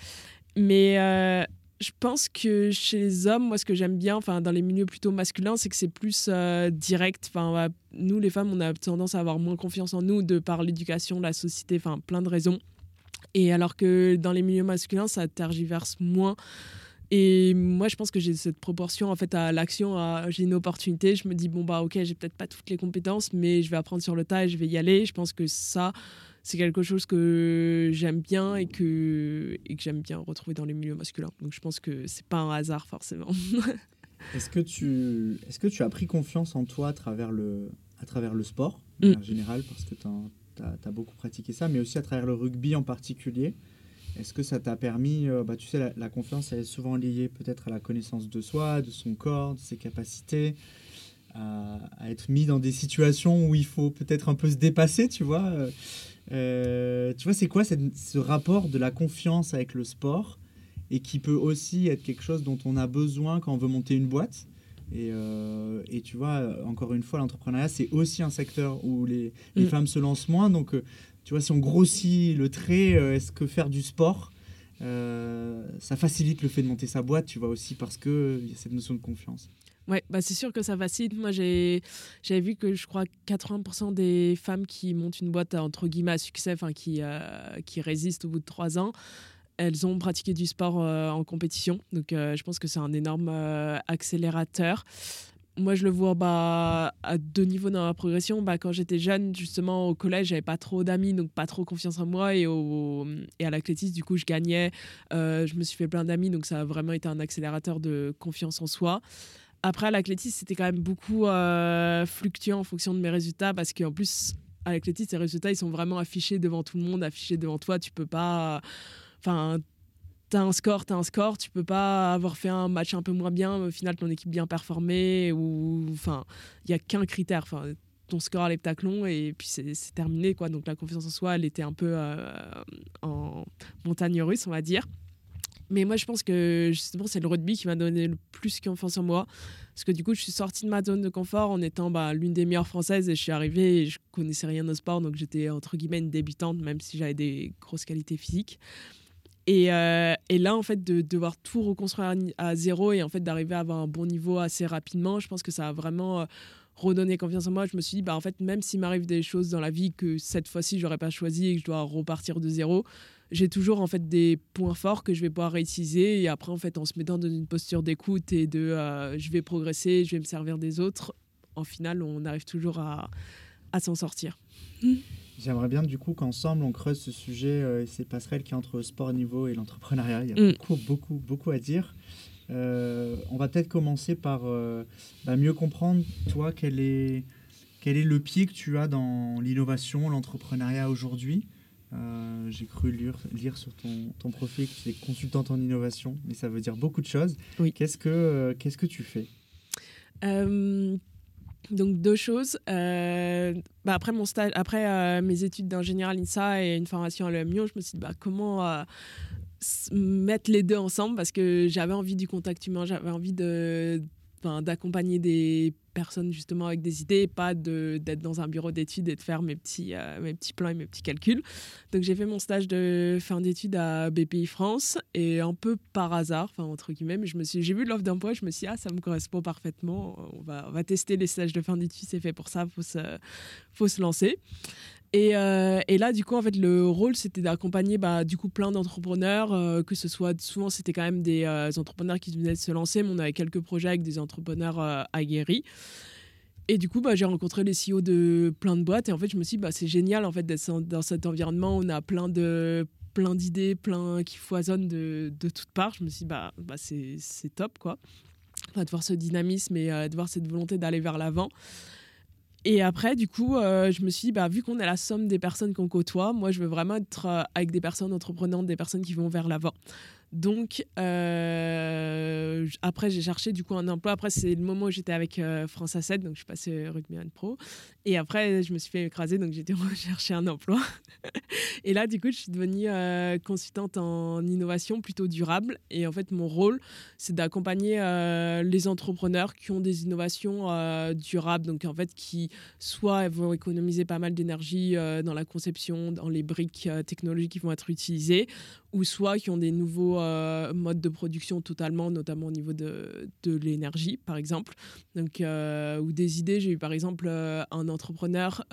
Mais. euh, je pense que chez les hommes, moi, ce que j'aime bien, enfin, dans les milieux plutôt masculins, c'est que c'est plus euh, direct. Enfin, nous, les femmes, on a tendance à avoir moins confiance en nous de par l'éducation, la société, enfin, plein de raisons. Et alors que dans les milieux masculins, ça tergiverse moins. Et moi, je pense que j'ai cette proportion en fait à l'action. à- J'ai une opportunité, je me dis bon bah ok, j'ai peut-être pas toutes les compétences, mais je vais apprendre sur le tas et je vais y aller. Je pense que ça, c'est quelque chose que j'aime bien et que et que j'aime bien retrouver dans les milieux masculins. Donc je pense que c'est pas un hasard forcément. Est-ce que, tu, est que tu as pris confiance en toi à travers le, à travers le sport, Mm. en général, parce que tu as, beaucoup pratiqué ça, mais aussi à travers le rugby en particulier Est-ce que ça t'a permis, euh, bah, tu sais, la, confiance, elle est souvent liée peut-être à la connaissance de soi, de son corps, de ses capacités, à, être mis dans des situations où il faut peut-être un peu se dépasser, tu vois Euh, euh, Tu vois, c'est quoi ce rapport de la confiance avec le sport et qui peut aussi être quelque chose dont on a besoin quand on veut monter une boîte? Et, euh, et tu vois, encore une fois, l'entrepreneuriat, c'est aussi un secteur où les, les Mm. femmes se lancent moins. Donc, euh, tu vois, si on grossit le trait, euh, est-ce que faire du sport, euh, ça facilite le fait de monter sa boîte, tu vois, aussi parce qu'il y a cette notion de confiance? Ouais, bah c'est sûr que ça facilite. Moi, j'ai j'avais vu que je crois 80% des femmes qui montent une boîte entre guillemets à succès, enfin qui euh, qui résistent au bout de trois ans, elles ont pratiqué du sport euh, en compétition. Donc, euh, je pense que c'est un énorme euh, accélérateur. Moi, je le vois bah, à deux niveaux dans ma progression. Bah, quand j'étais jeune, justement, au collège, j'avais pas trop d'amis, donc pas trop confiance en moi. Et, et à l'athlétisme, du coup, je gagnais. Je me suis fait plein d'amis, donc ça a vraiment été un accélérateur de confiance en soi. Après, à l'athlétisme, c'était quand même beaucoup fluctuant en fonction de mes résultats parce qu'en plus, à l'athlétisme, tes résultats, ils sont vraiment affichés devant tout le monde, affichés devant toi. Tu peux pas. Enfin. t'as un score, t'as un score, tu peux pas avoir fait un match un peu moins bien, au final ton équipe bien performée, ou enfin, il y a qu'un critère, enfin, ton score à l'heptaclon et puis c'est terminé quoi. Donc la confiance en soi, elle était un peu euh, en montagne russe, on va dire. Mais moi, je pense que justement, c'est le rugby qui m'a donné le plus confiance en moi. Parce que du coup, je suis sortie de ma zone de confort en étant bah, l'une des meilleures françaises et je suis arrivée et je connaissais rien au sport. Donc j'étais entre guillemets une débutante, même si j'avais des grosses qualités physiques. Et, euh, et, là, en fait, de, devoir tout reconstruire à, zéro et en fait d'arriver à avoir un bon niveau assez rapidement, je pense que ça a vraiment euh, redonné confiance en moi. Je me suis dit, bah, en fait, même s'il m'arrive des choses dans la vie que cette fois-ci, j'aurais pas choisi et que je dois repartir de zéro, j'ai toujours en fait des points forts que je vais pouvoir réutiliser. Et après, en fait, en se mettant dans une posture d'écoute et de euh, je vais progresser, je vais me servir des autres, en final, on arrive toujours à, à s'en sortir. J'aimerais bien du coup qu'ensemble on creuse ce sujet euh, et ces passerelles qui entre le sport niveau et l'entrepreneuriat. Il y a mm. beaucoup, beaucoup, beaucoup à dire. Euh, on va peut-être commencer par euh, bah, mieux comprendre, toi, quel est, quel est le pied que tu as dans l'innovation, l'entrepreneuriat aujourd'hui? J'ai cru lire, lire sur ton, ton, profil que tu es consultante en innovation, mais ça veut dire beaucoup de choses. Oui. Qu'est-ce que, qu'est-ce que tu fais? Donc deux choses. Euh, bah après euh, mes études d'ingénieur à l'INSA et une formation à l'EMIO, je me suis dit bah, comment euh, mettre les deux ensemble? Parce que j'avais envie du contact humain, j'avais envie de d'accompagner des personnes justement avec des idées, pas d'être dans un bureau d'études et de faire mes petits, euh, mes petits plans et mes petits calculs. Donc j'ai fait mon stage de fin d'études à BPI France et un peu par hasard, entre guillemets, je me suis, j'ai vu l'offre d'emploi, je me suis dit ah ça me correspond parfaitement, on va, on va tester les stages de fin d'études, c'est fait pour ça, faut se, faut se lancer. Euh, et, là, du coup, en fait, le rôle, c'était d'accompagner bah, du coup plein d'entrepreneurs, euh, que ce soit souvent, c'était quand même des euh, entrepreneurs qui venaient de se lancer, mais on avait quelques projets avec des entrepreneurs aguerris. Et du coup, bah, j'ai rencontré les CEO de plein de boîtes, et en fait, je me suis dit, bah, c'est génial en fait d'être dans cet environnement. On a plein de plein d'idées, plein qui foisonnent de, de toutes parts. Je me suis dit, bah, bah c'est top, quoi. de voir ce dynamisme et de voir cette volonté d'aller vers l'avant. Et après, du coup, euh, je me suis dit, bah, vu qu'on est la somme des personnes qu'on côtoie, moi, je veux vraiment être euh, avec des personnes entreprenantes, des personnes qui vont vers l'avant. Donc, euh, après, j'ai cherché du coup un emploi. Après, c'est le moment où j'étais avec euh, France A7, donc je suis passée Rugby Pro. Et après, je me suis fait écraser, donc j'ai dû rechercher un emploi. et là, du coup, je suis devenue euh, consultante en innovation plutôt durable. Et en fait, mon rôle, c'est d'accompagner les entrepreneurs qui ont des innovations durables, donc en fait, qui soit vont économiser pas mal d'énergie dans la conception, dans les briques technologiques qui vont être utilisées, ou soit qui ont des nouveaux euh, modes de production totalement, notamment au niveau de, de l'énergie, par exemple. Donc, euh, ou des idées. J'ai eu par exemple euh, un entrepreneur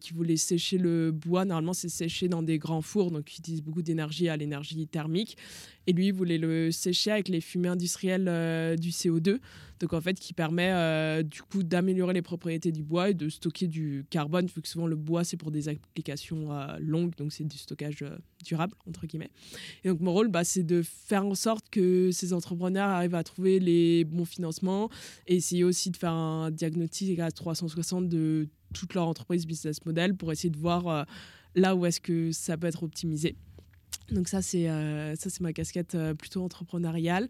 qui voulait sécher le bois. Normalement, c'est séché dans des grands fours, donc qui utilisent beaucoup d'énergie à l'énergie thermique. Et lui, il voulait le sécher avec les fumées industrielles euh, du CO2. Donc, en fait, qui permet euh, du coup d'améliorer les propriétés du bois et de stocker du carbone, vu que souvent le bois, c'est pour des applications euh, longues, donc c'est du stockage durable, entre guillemets. Et donc, mon rôle, bah, c'est de faire en sorte que ces entrepreneurs arrivent à trouver les bons financements et essayer aussi de faire un diagnostic à 360 de toute leur entreprise business model pour essayer de voir là où est-ce que ça peut être optimisé. Donc ça c'est euh, ma casquette euh, plutôt entrepreneuriale.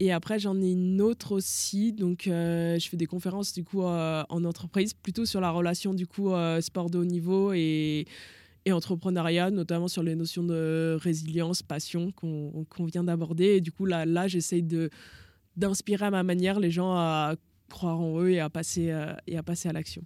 Et après j'en ai une autre aussi. Donc euh, je fais des conférences du coup en entreprise plutôt sur la relation du coup sport de haut niveau et, et entrepreneuriat notamment sur les notions de résilience passion qu'on vient d'aborder. Et du coup là là j'essaye d'inspirer à ma manière les gens à croire en eux et à passer et à passer à l'action.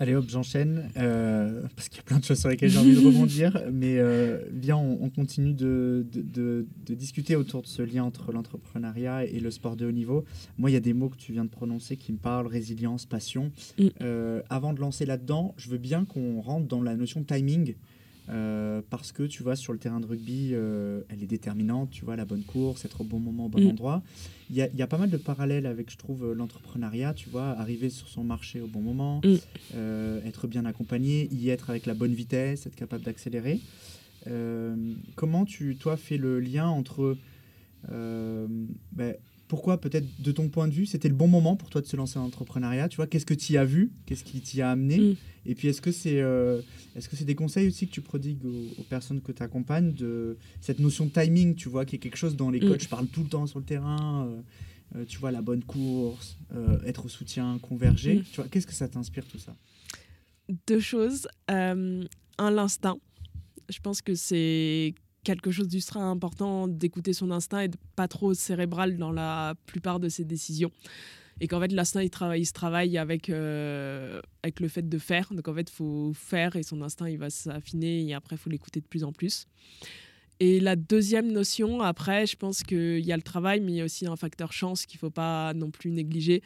Allez hop, j'enchaîne, euh, parce qu'il y a plein de choses sur lesquelles j'ai envie de rebondir, mais euh, viens, on, continue de, de, de, discuter autour de ce lien entre l'entrepreneuriat et le sport de haut niveau. Moi, il y a des mots que tu viens de prononcer qui me parlent, résilience, passion. Mm. Euh, avant de lancer là-dedans, je veux bien qu'on rentre dans la notion de timing. Euh, parce que tu vois, sur le terrain de rugby, euh, elle est déterminante, tu vois, la bonne course, être au bon moment, au bon mm. endroit. Il y, a, y, a, pas mal de parallèles avec, je trouve, l'entrepreneuriat, tu vois, arriver sur son marché au bon moment, mm. euh, être bien accompagné, y être avec la bonne vitesse, être capable d'accélérer. comment tu, toi, fais le lien entre ben, pourquoi peut-être de ton point de vue c'était le bon moment pour toi de se lancer en entrepreneuriat tu vois? Qu'est-ce que tu y as vu? Qu'est-ce qui t'y a amené? Mm. et puis est-ce que c'est euh, est-ce que c'est des conseils aussi que tu prodigues aux, aux personnes que tu accompagnes de cette notion de timing tu vois qui est quelque chose dont les Mm. coachs parlent tout le temps sur le terrain euh, euh, tu vois la bonne course être au soutien converger Mm. tu vois? Qu'est-ce que ça t'inspire tout ça? Deux choses. Un, l'instinct. Je pense que c'est quelque chose d'ultra important d'écouter son instinct et de pas trop cérébral dans la plupart de ses décisions. Et qu'en fait, l'instinct, il, travaille, il se travaille avec, euh, avec le fait de faire. Donc en fait, il faut faire et son instinct, il va s'affiner et après, il faut l'écouter de plus en plus. Et la deuxième notion, après, je pense qu'il y a le travail, mais il y a aussi un facteur chance qu'il ne faut pas non plus négliger.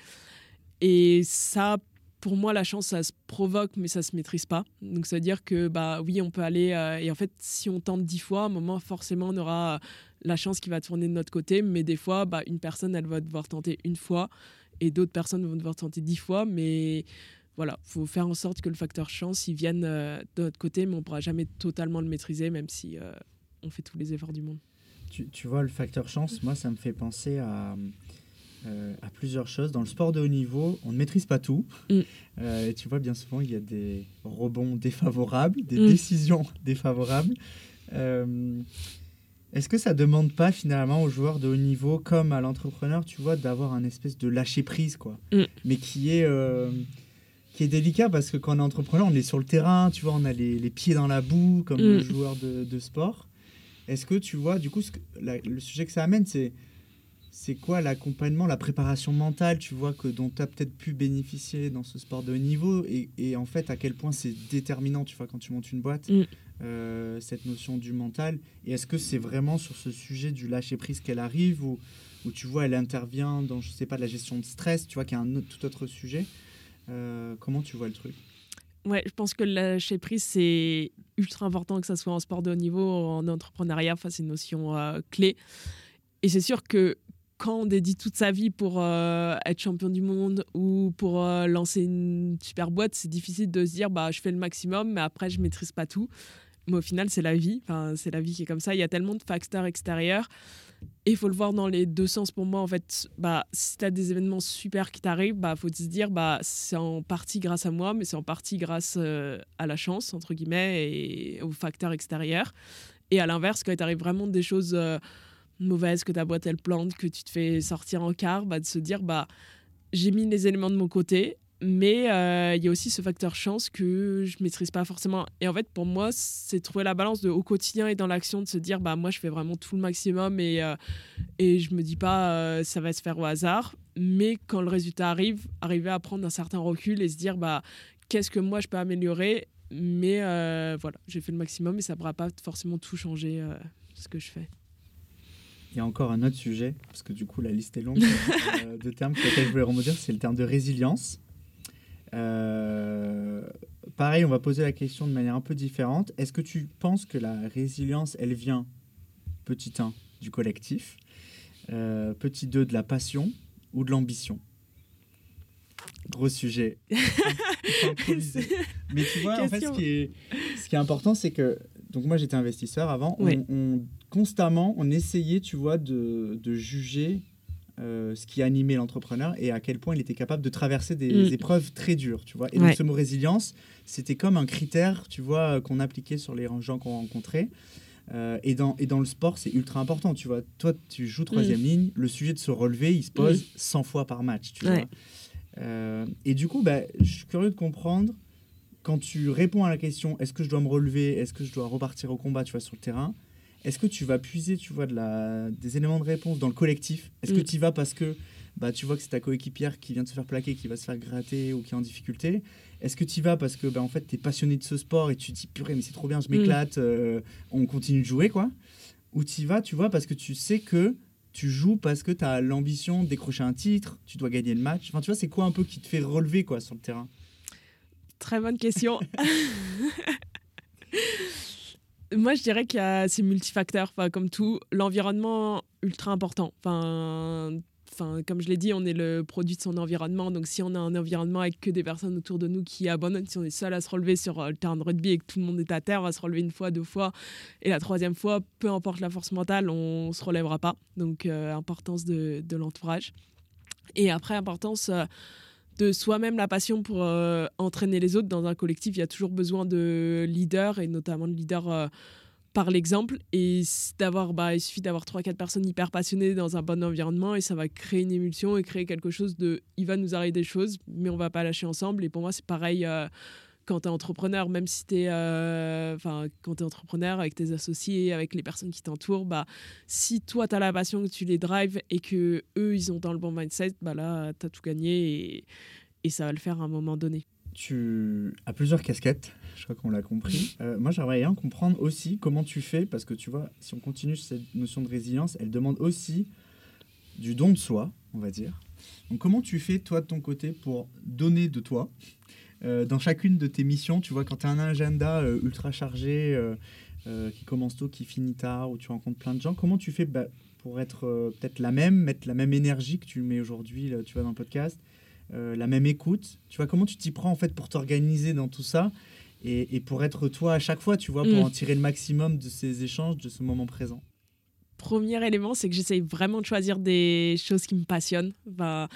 Et ça, pour moi, la chance, ça se provoque, mais ça se maîtrise pas. Donc, ça veut dire que, bah oui, on peut aller. euh, et en fait, si on tente dix fois, à un moment, forcément, on aura euh, la chance qui va tourner de notre côté. Mais des fois, bah, une personne, elle va devoir tenter une fois, et d'autres personnes vont devoir tenter dix fois. Mais voilà, faut faire en sorte que le facteur chance, il vienne euh, de notre côté, mais on pourra jamais totalement le maîtriser, même si on fait tous les efforts du monde. tu vois le facteur chance moi ça me fait penser à euh, à plusieurs choses. Dans le sport de haut niveau, on ne maîtrise pas tout. Mm. Euh, et tu vois, bien souvent, il y a des rebonds défavorables, des Mm. décisions défavorables. Euh, Est-ce que ça demande pas finalement aux joueurs de haut niveau, comme à l'entrepreneur, tu vois, d'avoir un espèce de lâcher prise, quoi, Mm. mais qui est euh, qui est délicat parce que quand on est entrepreneur, on est sur le terrain, tu vois, on a les, les pieds dans la boue comme Mm. le joueur de, de sport. Est-ce que tu vois, du coup, ce que- la- le sujet que ça amène, c'est c'est quoi l'accompagnement, la préparation mentale, tu vois, que, dont tu as peut-être pu bénéficier dans ce sport de haut niveau et, et en fait à quel point c'est déterminant, tu vois, quand tu montes une boîte, Mm. euh, cette notion du mental. Et est-ce que c'est vraiment sur ce sujet du lâcher-prise qu'elle arrive ou, ou tu vois, elle intervient dans, je sais pas, de la gestion de stress, tu vois, qui est un autre- tout autre sujet Euh, Comment tu vois le truc? Ouais, je pense que le lâcher prise, c'est ultra important que ça soit en sport de haut niveau, en entrepreneuriat. Enfin, c'est une notion euh, clé. Et c'est sûr que quand on dédie toute sa vie pour euh, être champion du monde ou pour euh, lancer une super boîte, c'est difficile de se dire bah je fais le maximum, mais après je maîtrise pas tout. Mais au final, c'est la vie. Enfin, c'est la vie qui est comme ça. Il y a tellement de facteurs extérieurs. Et il faut le voir dans les deux sens pour moi. En fait, bah, si tu as des événements super qui t'arrivent, bah, faut se dire bah, c'est en partie grâce à moi, mais c'est en partie grâce euh, à la chance, entre guillemets, et aux facteurs extérieurs. Et à l'inverse, quand il t'arrive vraiment des choses mauvaises, que ta boîte elle plante, que tu te fais sortir en quart, bah, de se dire bah, j'ai mis les éléments de mon côté, mais euh, il y a aussi ce facteur chance que je maîtrise pas forcément. Et en fait, pour moi, c'est trouver la balance de au quotidien et dans l'action de se dire bah moi je fais vraiment tout le maximum et euh, et je me dis pas euh, ça va se faire au hasard. Mais quand le résultat arrive, arriver à prendre un certain recul et se dire bah qu'est-ce que moi je peux améliorer. Mais euh, voilà, j'ai fait le maximum et ça ne pourra pas forcément tout changer ce que je fais. Il y a encore un autre sujet, parce que du coup la liste est longue euh, de termes sur lesquels je voulais rebondir, c'est le terme de résilience. Euh, pareil, on va poser la question de manière un peu différente. Est-ce que tu penses que la résilience, elle vient, petit 1, du collectif, euh, petit 2, de la passion ou de l'ambition? Gros sujet. Mais tu vois, en fait, ce Question. qui est, ce qui est important, c'est que. Donc, moi, j'étais investisseur avant. On- Oui. on, constamment, on essayait, tu vois, de, de juger euh, ce qui animait l'entrepreneur et à quel point il était capable de traverser des Mm. épreuves très dures, tu vois. Et Ouais. donc, ce mot résilience, c'était comme un critère, tu vois, qu'on appliquait sur les gens qu'on rencontrait. Euh, et, dans, et dans le sport, c'est ultra important, tu vois. Toi, tu joues troisième ligne, le sujet de se relever, il se pose 100 fois par match, tu Mm. Ouais. vois. Euh, et du coup, bah, je suis curieux de comprendre, quand tu réponds à la question est-ce que je dois me relever, est-ce que je dois repartir au combat, tu vois, sur le terrain, est-ce que tu vas puiser, tu vois, de la, des éléments de réponse dans le collectif? Est-ce que Mm. tu y vas parce que bah, tu vois que c'est ta coéquipière qui vient de se faire plaquer, qui va se faire gratter ou qui est en difficulté? Est-ce que tu y vas parce que bah, en fait, tu es passionné de ce sport et tu te dis purée, mais c'est trop bien, je Mm. m'éclate, euh, on continue de jouer, quoi? Ou tu y vas, tu vois, parce que tu sais que tu joues parce que tu as l'ambition de décrocher un titre, tu dois gagner le match. Enfin, tu vois, c'est quoi un peu qui te fait relever quoi sur le terrain? Très bonne question. Moi, je dirais que c'est multifacteur. Enfin, comme tout, l'environnement ultra important. Enfin, enfin, comme je l'ai dit, on est le produit de son environnement. Donc, si on a un environnement avec que des personnes autour de nous qui abandonnent, si on est seul à se relever sur euh, le terrain de rugby et que tout le monde est à terre, on va se relever une fois, deux fois. Et la troisième fois, peu importe la force mentale, on se relèvera pas. Donc, euh, importance de, de l'entourage. Et après, importance euh, de soi-même la passion pour entraîner les autres dans un collectif. Il y a toujours besoin de leaders et notamment de leaders par l'exemple et d'avoir bah, il suffit d'avoir trois quatre personnes hyper passionnées dans un bon environnement et ça va créer une émulsion et créer quelque chose de il va nous arriver des choses mais on va pas lâcher ensemble et pour moi c'est pareil euh, quand tu es entrepreneur même si tu es euh, enfin quand tu es entrepreneur avec tes associés avec les personnes qui t'entourent bah si toi tu as la passion que tu les drives et que eux ils ont dans le bon mindset bah là tu as tout gagné et, et ça va le faire à un moment donné tu as plusieurs casquettes, je crois qu'on l'a compris. Euh, moi, j'aimerais bien comprendre aussi comment tu fais, parce que tu vois, si on continue cette notion de résilience, elle demande aussi du don de soi, on va dire. Donc, comment tu fais, toi, de ton côté, pour donner de toi euh, dans chacune de tes missions Tu vois, quand tu as un agenda euh, ultra chargé, qui commence tôt, qui finit tard, où tu rencontres plein de gens, comment tu fais bah, pour être peut-être la même, mettre la même énergie que tu mets aujourd'hui, tu vois, dans le podcast euh, la même écoute. Tu vois, comment tu t'y prends en fait pour t'organiser dans tout ça et, pour être toi à chaque fois, tu vois, pour mm. en tirer le maximum de ces échanges, de ce moment présent? Premier élément, c'est que j'essaye vraiment de choisir des choses qui me passionnent. Bah,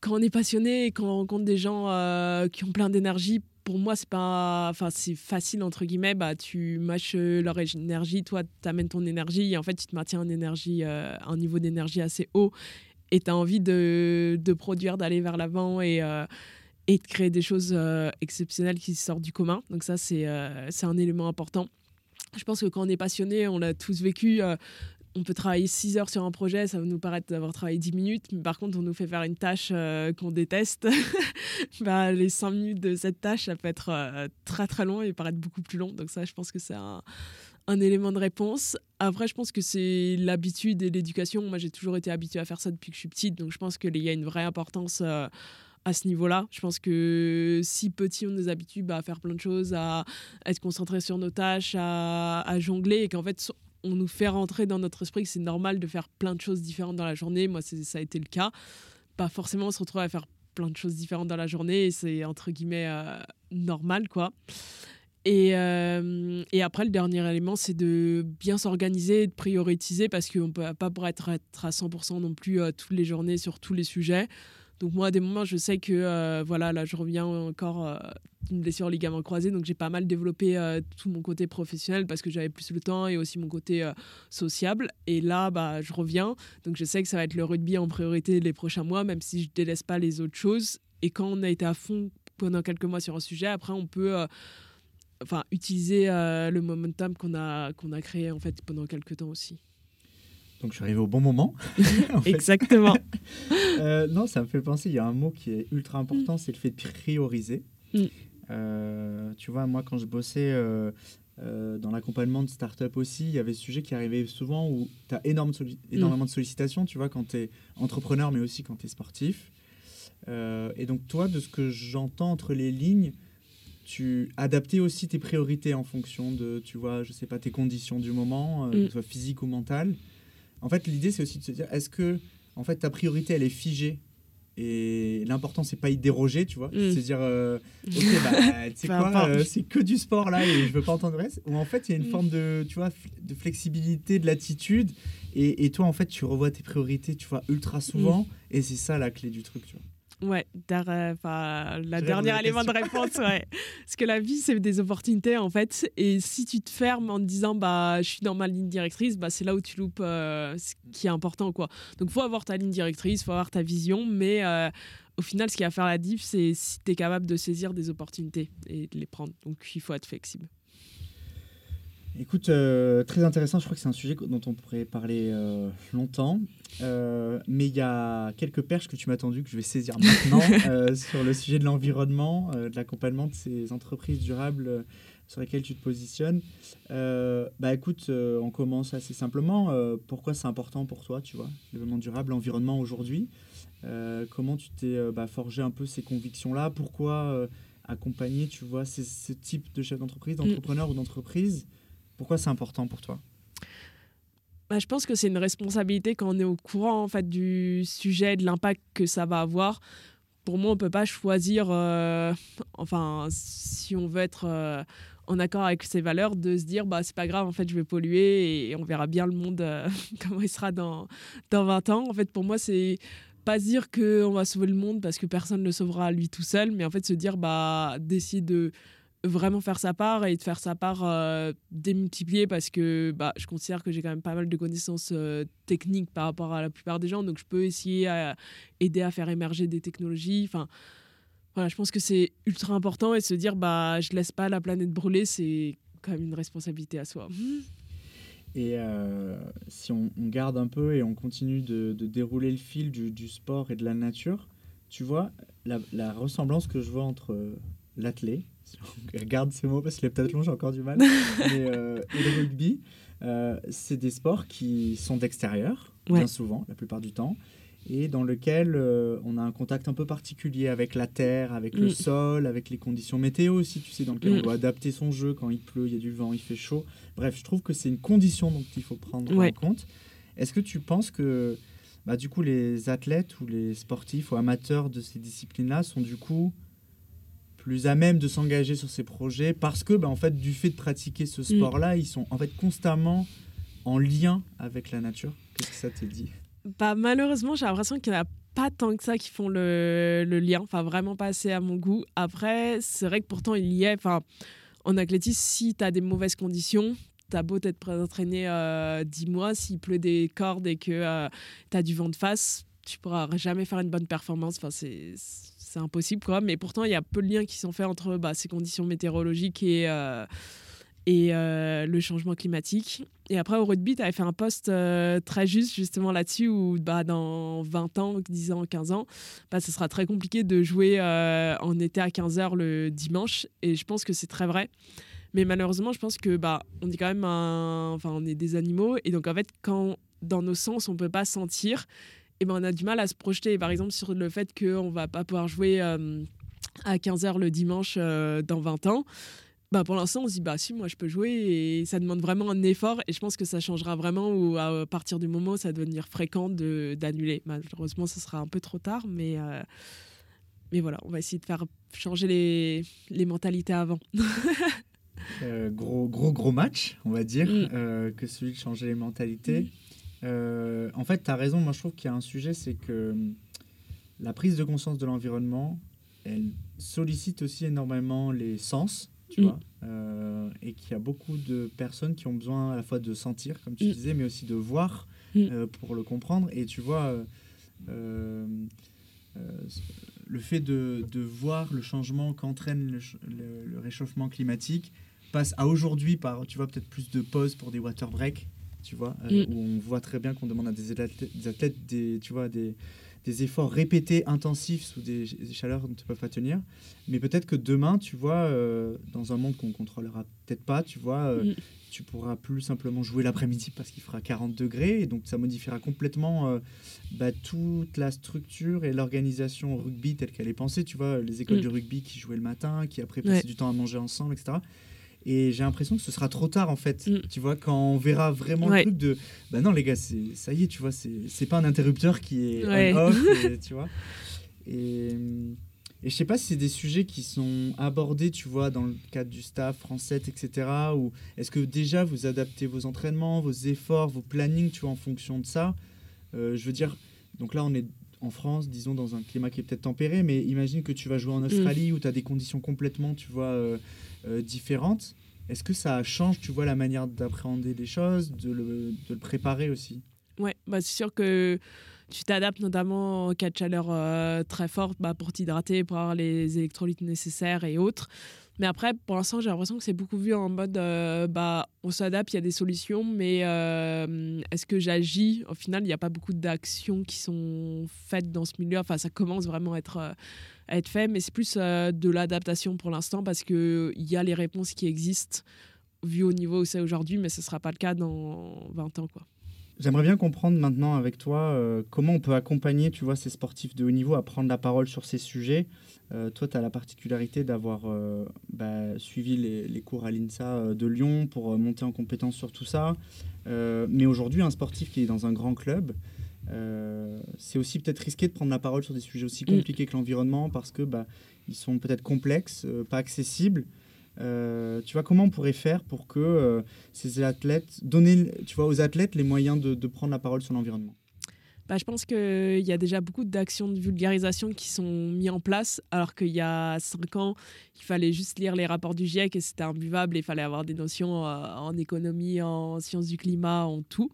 quand on est passionné et qu'on rencontre des gens euh, qui ont plein d'énergie, pour moi, c'est pas, enfin, c'est facile entre guillemets. Bah, tu mâches leur énergie, toi, tu amènes ton énergie et en fait, tu te maintiens en énergie, euh, un niveau d'énergie assez haut et tu as envie de, de produire, d'aller vers l'avant et, euh, et de créer des choses euh, exceptionnelles qui sortent du commun. Donc ça, c'est euh, c'est un élément important. Je pense que quand on est passionné, on l'a tous vécu. On peut travailler 6 heures sur un projet, ça va nous paraître d'avoir travaillé 10 minutes, mais par contre, on nous fait faire une tâche qu'on déteste. bah, les 5 minutes de cette tâche, ça peut être très très long et paraître beaucoup plus long. Donc ça, je pense que c'est un, élément de réponse. Après, je pense que c'est l'habitude et l'éducation. Moi, j'ai toujours été habituée à faire ça depuis que je suis petite, donc je pense qu'il y a une vraie importance euh, à ce niveau-là. Je pense que si petit, on nous habitue bah, à faire plein de choses, à être concentré sur nos tâches, à, jongler, et qu'en fait, on nous fait rentrer dans notre esprit que c'est normal de faire plein de choses différentes dans la journée. Moi, ça a été le cas. Pas forcément, on se retrouve à faire plein de choses différentes dans la journée, c'est entre guillemets euh, normal, quoi. Et, euh, et, après, le dernier élément, c'est de bien s'organiser, de prioriser, parce qu'on ne peut pas être, être à 100% non plus euh, toutes les journées sur tous les sujets. Donc moi, à des moments, je sais que, euh, voilà, là, je reviens encore d'une blessure ligament croisé, donc j'ai pas mal développé tout mon côté professionnel parce que j'avais plus le temps et aussi mon côté sociable. Et là, bah, je reviens, donc je sais que ça va être le rugby en priorité les prochains mois, même si je délaisse pas les autres choses. Et quand on a été à fond pendant quelques mois sur un sujet, après, on peut enfin, utiliser euh, le momentum qu'on a, qu'on a créé en fait pendant quelques temps aussi. Donc je suis arrivé au bon moment. Exactement. Euh, non, ça me fait penser, il y a un mot qui est ultra important, mm. c'est le fait de prioriser. Mm. Euh, tu vois, moi quand je bossais dans l'accompagnement de start-up aussi, il y avait ce sujet qui arrivait souvent où tu as énorme énormément de sollicitations, tu vois, quand tu es entrepreneur, mais aussi quand tu es sportif. et donc toi, de ce que j'entends entre les lignes, tu adaptais aussi tes priorités en fonction de, tu vois, je sais pas, tes conditions du moment, euh, mm. que ce soit physique ou mentale. En fait, l'idée, c'est aussi de se dire, est-ce que, en fait, ta priorité, elle est figée et l'important, c'est pas y déroger, tu vois. Mm. C'est dire, euh, ok, bah, tu quoi, euh, c'est que du sport là et je veux pas entendre reste. Ou en fait, il y a une mm. forme de, tu vois, de flexibilité, de l'attitude. Et, et, toi, en fait, tu revois tes priorités, tu vois, ultra souvent. Et c'est ça la clé du truc, tu vois. Ouais, euh, la dernière élément de réponse, ouais. Parce que la vie, c'est des opportunités, en fait. Et si tu te fermes en te disant, bah, je suis dans ma ligne directrice, bah, c'est là où tu loupes euh, ce qui est important, quoi. Donc, faut avoir ta ligne directrice, faut avoir ta vision, mais euh, au final, ce qui va faire la diff, c'est si tu es capable de saisir des opportunités et de les prendre. Donc, il faut être flexible. Écoute, euh, très intéressant. Je crois que c'est un sujet dont on pourrait parler euh, longtemps. Euh, mais il y a quelques perches que tu m'as tendues que je vais saisir maintenant sur le sujet de l'environnement, de l'accompagnement de ces entreprises durables sur lesquelles tu te positionnes. bah écoute, on commence assez simplement. pourquoi c'est important pour toi, tu vois, développement durable, l'environnement aujourd'hui? Comment tu t'es bah, forgé un peu ces convictions-là? Pourquoi accompagner, tu vois, ce type de chef d'entreprise, d'entrepreneur ou d'entreprise pourquoi c'est important pour toi? Bah, je pense que c'est une responsabilité quand on est au courant en fait du sujet, de l'impact que ça va avoir. Pour moi, on peut pas choisir, euh, enfin, si on veut être euh, en accord avec ses valeurs, de se dire bah c'est pas grave, en fait, je vais polluer et, on verra bien le monde euh, comment il sera dans dans 20 ans. En fait, pour moi, c'est pas dire qu'on va sauver le monde parce que personne ne le sauvera lui tout seul, mais en fait se dire bah d'essayer de vraiment faire sa part et de faire sa part euh, démultipliée parce que bah, je considère que j'ai quand même pas mal de connaissances euh, techniques par rapport à la plupart des gens, donc je peux essayer à aider à faire émerger des technologies. Enfin, voilà, je pense que c'est ultra important et se dire bah je laisse pas la planète brûler, c'est quand même une responsabilité à soi. Et euh, si on, garde un peu et on continue de, dérouler le fil du, sport et de la nature, tu vois la, la ressemblance que je vois entre l'athlète, Regarde ces mots parce que peut-être j'ai encore du mal. Euh, et le rugby, euh, c'est des sports qui sont d'extérieur, bien souvent, la plupart du temps, et dans lequel euh, on a un contact un peu particulier avec la terre, avec le mm. sol, avec les conditions météo aussi, tu sais, dans lequel on mm. doit adapter son jeu quand il pleut, il y a du vent, il fait chaud. Bref, je trouve que c'est une condition dont il faut prendre en compte. Est-ce que tu penses que, bah, du coup, les athlètes ou les sportifs ou amateurs de ces disciplines-là sont du coup plus à même de s'engager sur ces projets parce que, bah, en fait, du fait de pratiquer ce mm. sport-là, ils sont en fait constamment en lien avec la nature. Qu'est-ce que ça te dit? Bah, Malheureusement, j'ai l'impression qu'il n'y en a pas tant que ça qui font le, le, lien, enfin vraiment pas assez à mon goût. Après, c'est vrai que pourtant il y est, enfin en athlétisme, si tu as des mauvaises conditions, t'as beau être entraîné euh, 10 mois, s'il pleut des cordes et que euh, tu as du vent de face, tu pourras jamais faire une bonne performance. Enfin, c'est c'est impossible quoi. Mais pourtant, il y a peu de liens qui sont faits entre bah, ces conditions météorologiques et, euh, et euh, le changement climatique. Et après, au rugby, tu avais fait un post euh, très juste justement là-dessus où bah, dans 20 ans, 10 ans, 15 ans, bah, ce sera très compliqué de jouer en été à 15h le dimanche. Et je pense que c'est très vrai. Mais malheureusement, je pense que bah, on est quand même enfin, on est des animaux. Et donc, en fait, quand dans nos sens, on peut pas sentir, et ben, on a du mal à se projeter. Par exemple, sur le fait qu'on va pas pouvoir jouer euh, à 15h le dimanche euh, dans 20 ans. Bah pour l'instant, on se dit, bah si, moi je peux jouer et ça demande vraiment un effort. Et je pense que ça changera vraiment ou à partir du moment où ça va devenir fréquent d'annuler. Malheureusement, ce sera un peu trop tard, mais, euh, mais voilà, on va essayer de faire changer les, les mentalités avant. gros, gros, gros match, on va dire, mm. que celui de changer les mentalités. Mm. Euh, en fait, tu as raison. Moi, je trouve qu'il y a un sujet, c'est que hum, la prise de conscience de l'environnement, elle sollicite aussi énormément les sens, tu mm. vois, euh, et qu'il y a beaucoup de personnes qui ont besoin à la fois de sentir, comme tu mm. disais, mais aussi de voir mm. euh, pour le comprendre. Et tu vois, le fait de, de, voir le changement qu'entraîne le, le, réchauffement climatique passe à aujourd'hui par, tu vois, peut-être plus de pauses pour des water breaks tu vois, euh, mm. où on voit très bien qu'on demande à des athlètes, des, tu vois, des, des, efforts répétés, intensifs, sous des, chaleurs dont ils ne peuvent pas tenir. Mais peut-être que demain, tu vois, euh, dans un monde qu'on contrôlera peut-être pas, tu vois, euh, mm. tu pourras plus simplement jouer l'après-midi parce qu'il fera 40 degrés, et donc ça modifiera complètement bah, toute la structure et l'organisation rugby telle qu'elle est pensée, tu vois, les écoles mm. de rugby qui jouaient le matin, qui après passaient du temps à manger ensemble, etc. Et j'ai l'impression que ce sera trop tard en fait. Mm. Tu vois, quand on verra vraiment le truc de. Bah non, les gars, ça y est, tu vois, c'est pas un interrupteur qui est off, tu vois. Et, et je sais pas si c'est des sujets qui sont abordés, tu vois, dans le cadre du staff français, etc. Ou est-ce que déjà vous adaptez vos entraînements, vos efforts, vos plannings, tu vois, en fonction de ça euh, Je veux dire, donc là, on est en France, disons, dans un climat qui est peut-être tempéré, mais imagine que tu vas jouer en mm. Australie où tu as des conditions complètement, tu vois. Euh, euh. Est-ce que ça change, tu vois, la manière d'appréhender les choses, de le, de le préparer aussi? Ouais, bah c'est sûr que tu t'adaptes notamment en cas de chaleur euh, très forte bah, pour t'hydrater, pour avoir les électrolytes nécessaires et autres. Mais après, pour l'instant, j'ai l'impression que c'est beaucoup vu en mode euh, bah, on s'adapte, il y a des solutions, mais euh, est-ce que j'agis? Au final, il n'y a pas beaucoup d'actions qui sont faites dans ce milieu. Enfin, ça commence vraiment à être, à être fait, mais c'est plus de l'adaptation pour l'instant parce qu'il y a les réponses qui existent vu au niveau où c'est aujourd'hui, mais ce ne sera pas le cas dans 20 ans. Quoi. J'aimerais bien comprendre maintenant avec toi euh, comment on peut accompagner, tu vois, ces sportifs de haut niveau à prendre la parole sur ces sujets. Euh, toi, tu as la particularité d'avoir euh, bah, suivi les, cours à l'INSA de Lyon pour monter en compétence sur tout ça. mais aujourd'hui, un sportif qui est dans un grand club, c'est aussi peut-être risqué de prendre la parole sur des sujets aussi mm. compliqués que l'environnement parce que bah, ils sont peut-être complexes, pas accessibles. Euh, tu vois, comment on pourrait faire pour que euh, ces athlètes, donner tu vois, aux athlètes les moyens de, prendre la parole sur l'environnement? Bah, je pense qu'il y a déjà beaucoup d'actions de vulgarisation qui sont mises en place, alors qu'il y a cinq ans, il fallait juste lire les rapports du GIEC et c'était imbuvable, il fallait avoir des notions euh, en économie, en sciences du climat, en tout.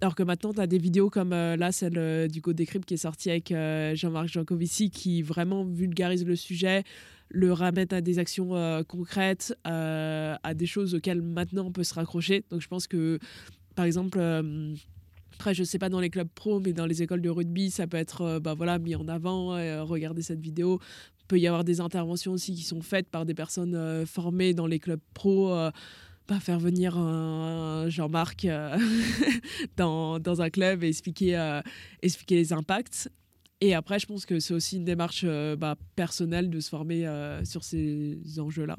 Alors que maintenant, tu as des vidéos comme là, celle du Code Décrypte qui est sortie avec Jean-Marc Jancovici, qui vraiment vulgarise le sujet, le remettre à des actions euh, concrètes, euh, à des choses auxquelles maintenant on peut se raccrocher. Donc je pense que, par exemple, euh, après, je sais pas dans les clubs pro, mais dans les écoles de rugby, ça peut être bah, voilà, mis en avant. regardez cette vidéo. Il peut y avoir des interventions aussi qui sont faites par des personnes formées dans les clubs pro. pas faire venir Jean-Marc dans, dans, un club et expliquer, expliquer les impacts. Et après, je pense que c'est aussi une démarche euh, bah, personnelle de se former euh, sur ces enjeux-là.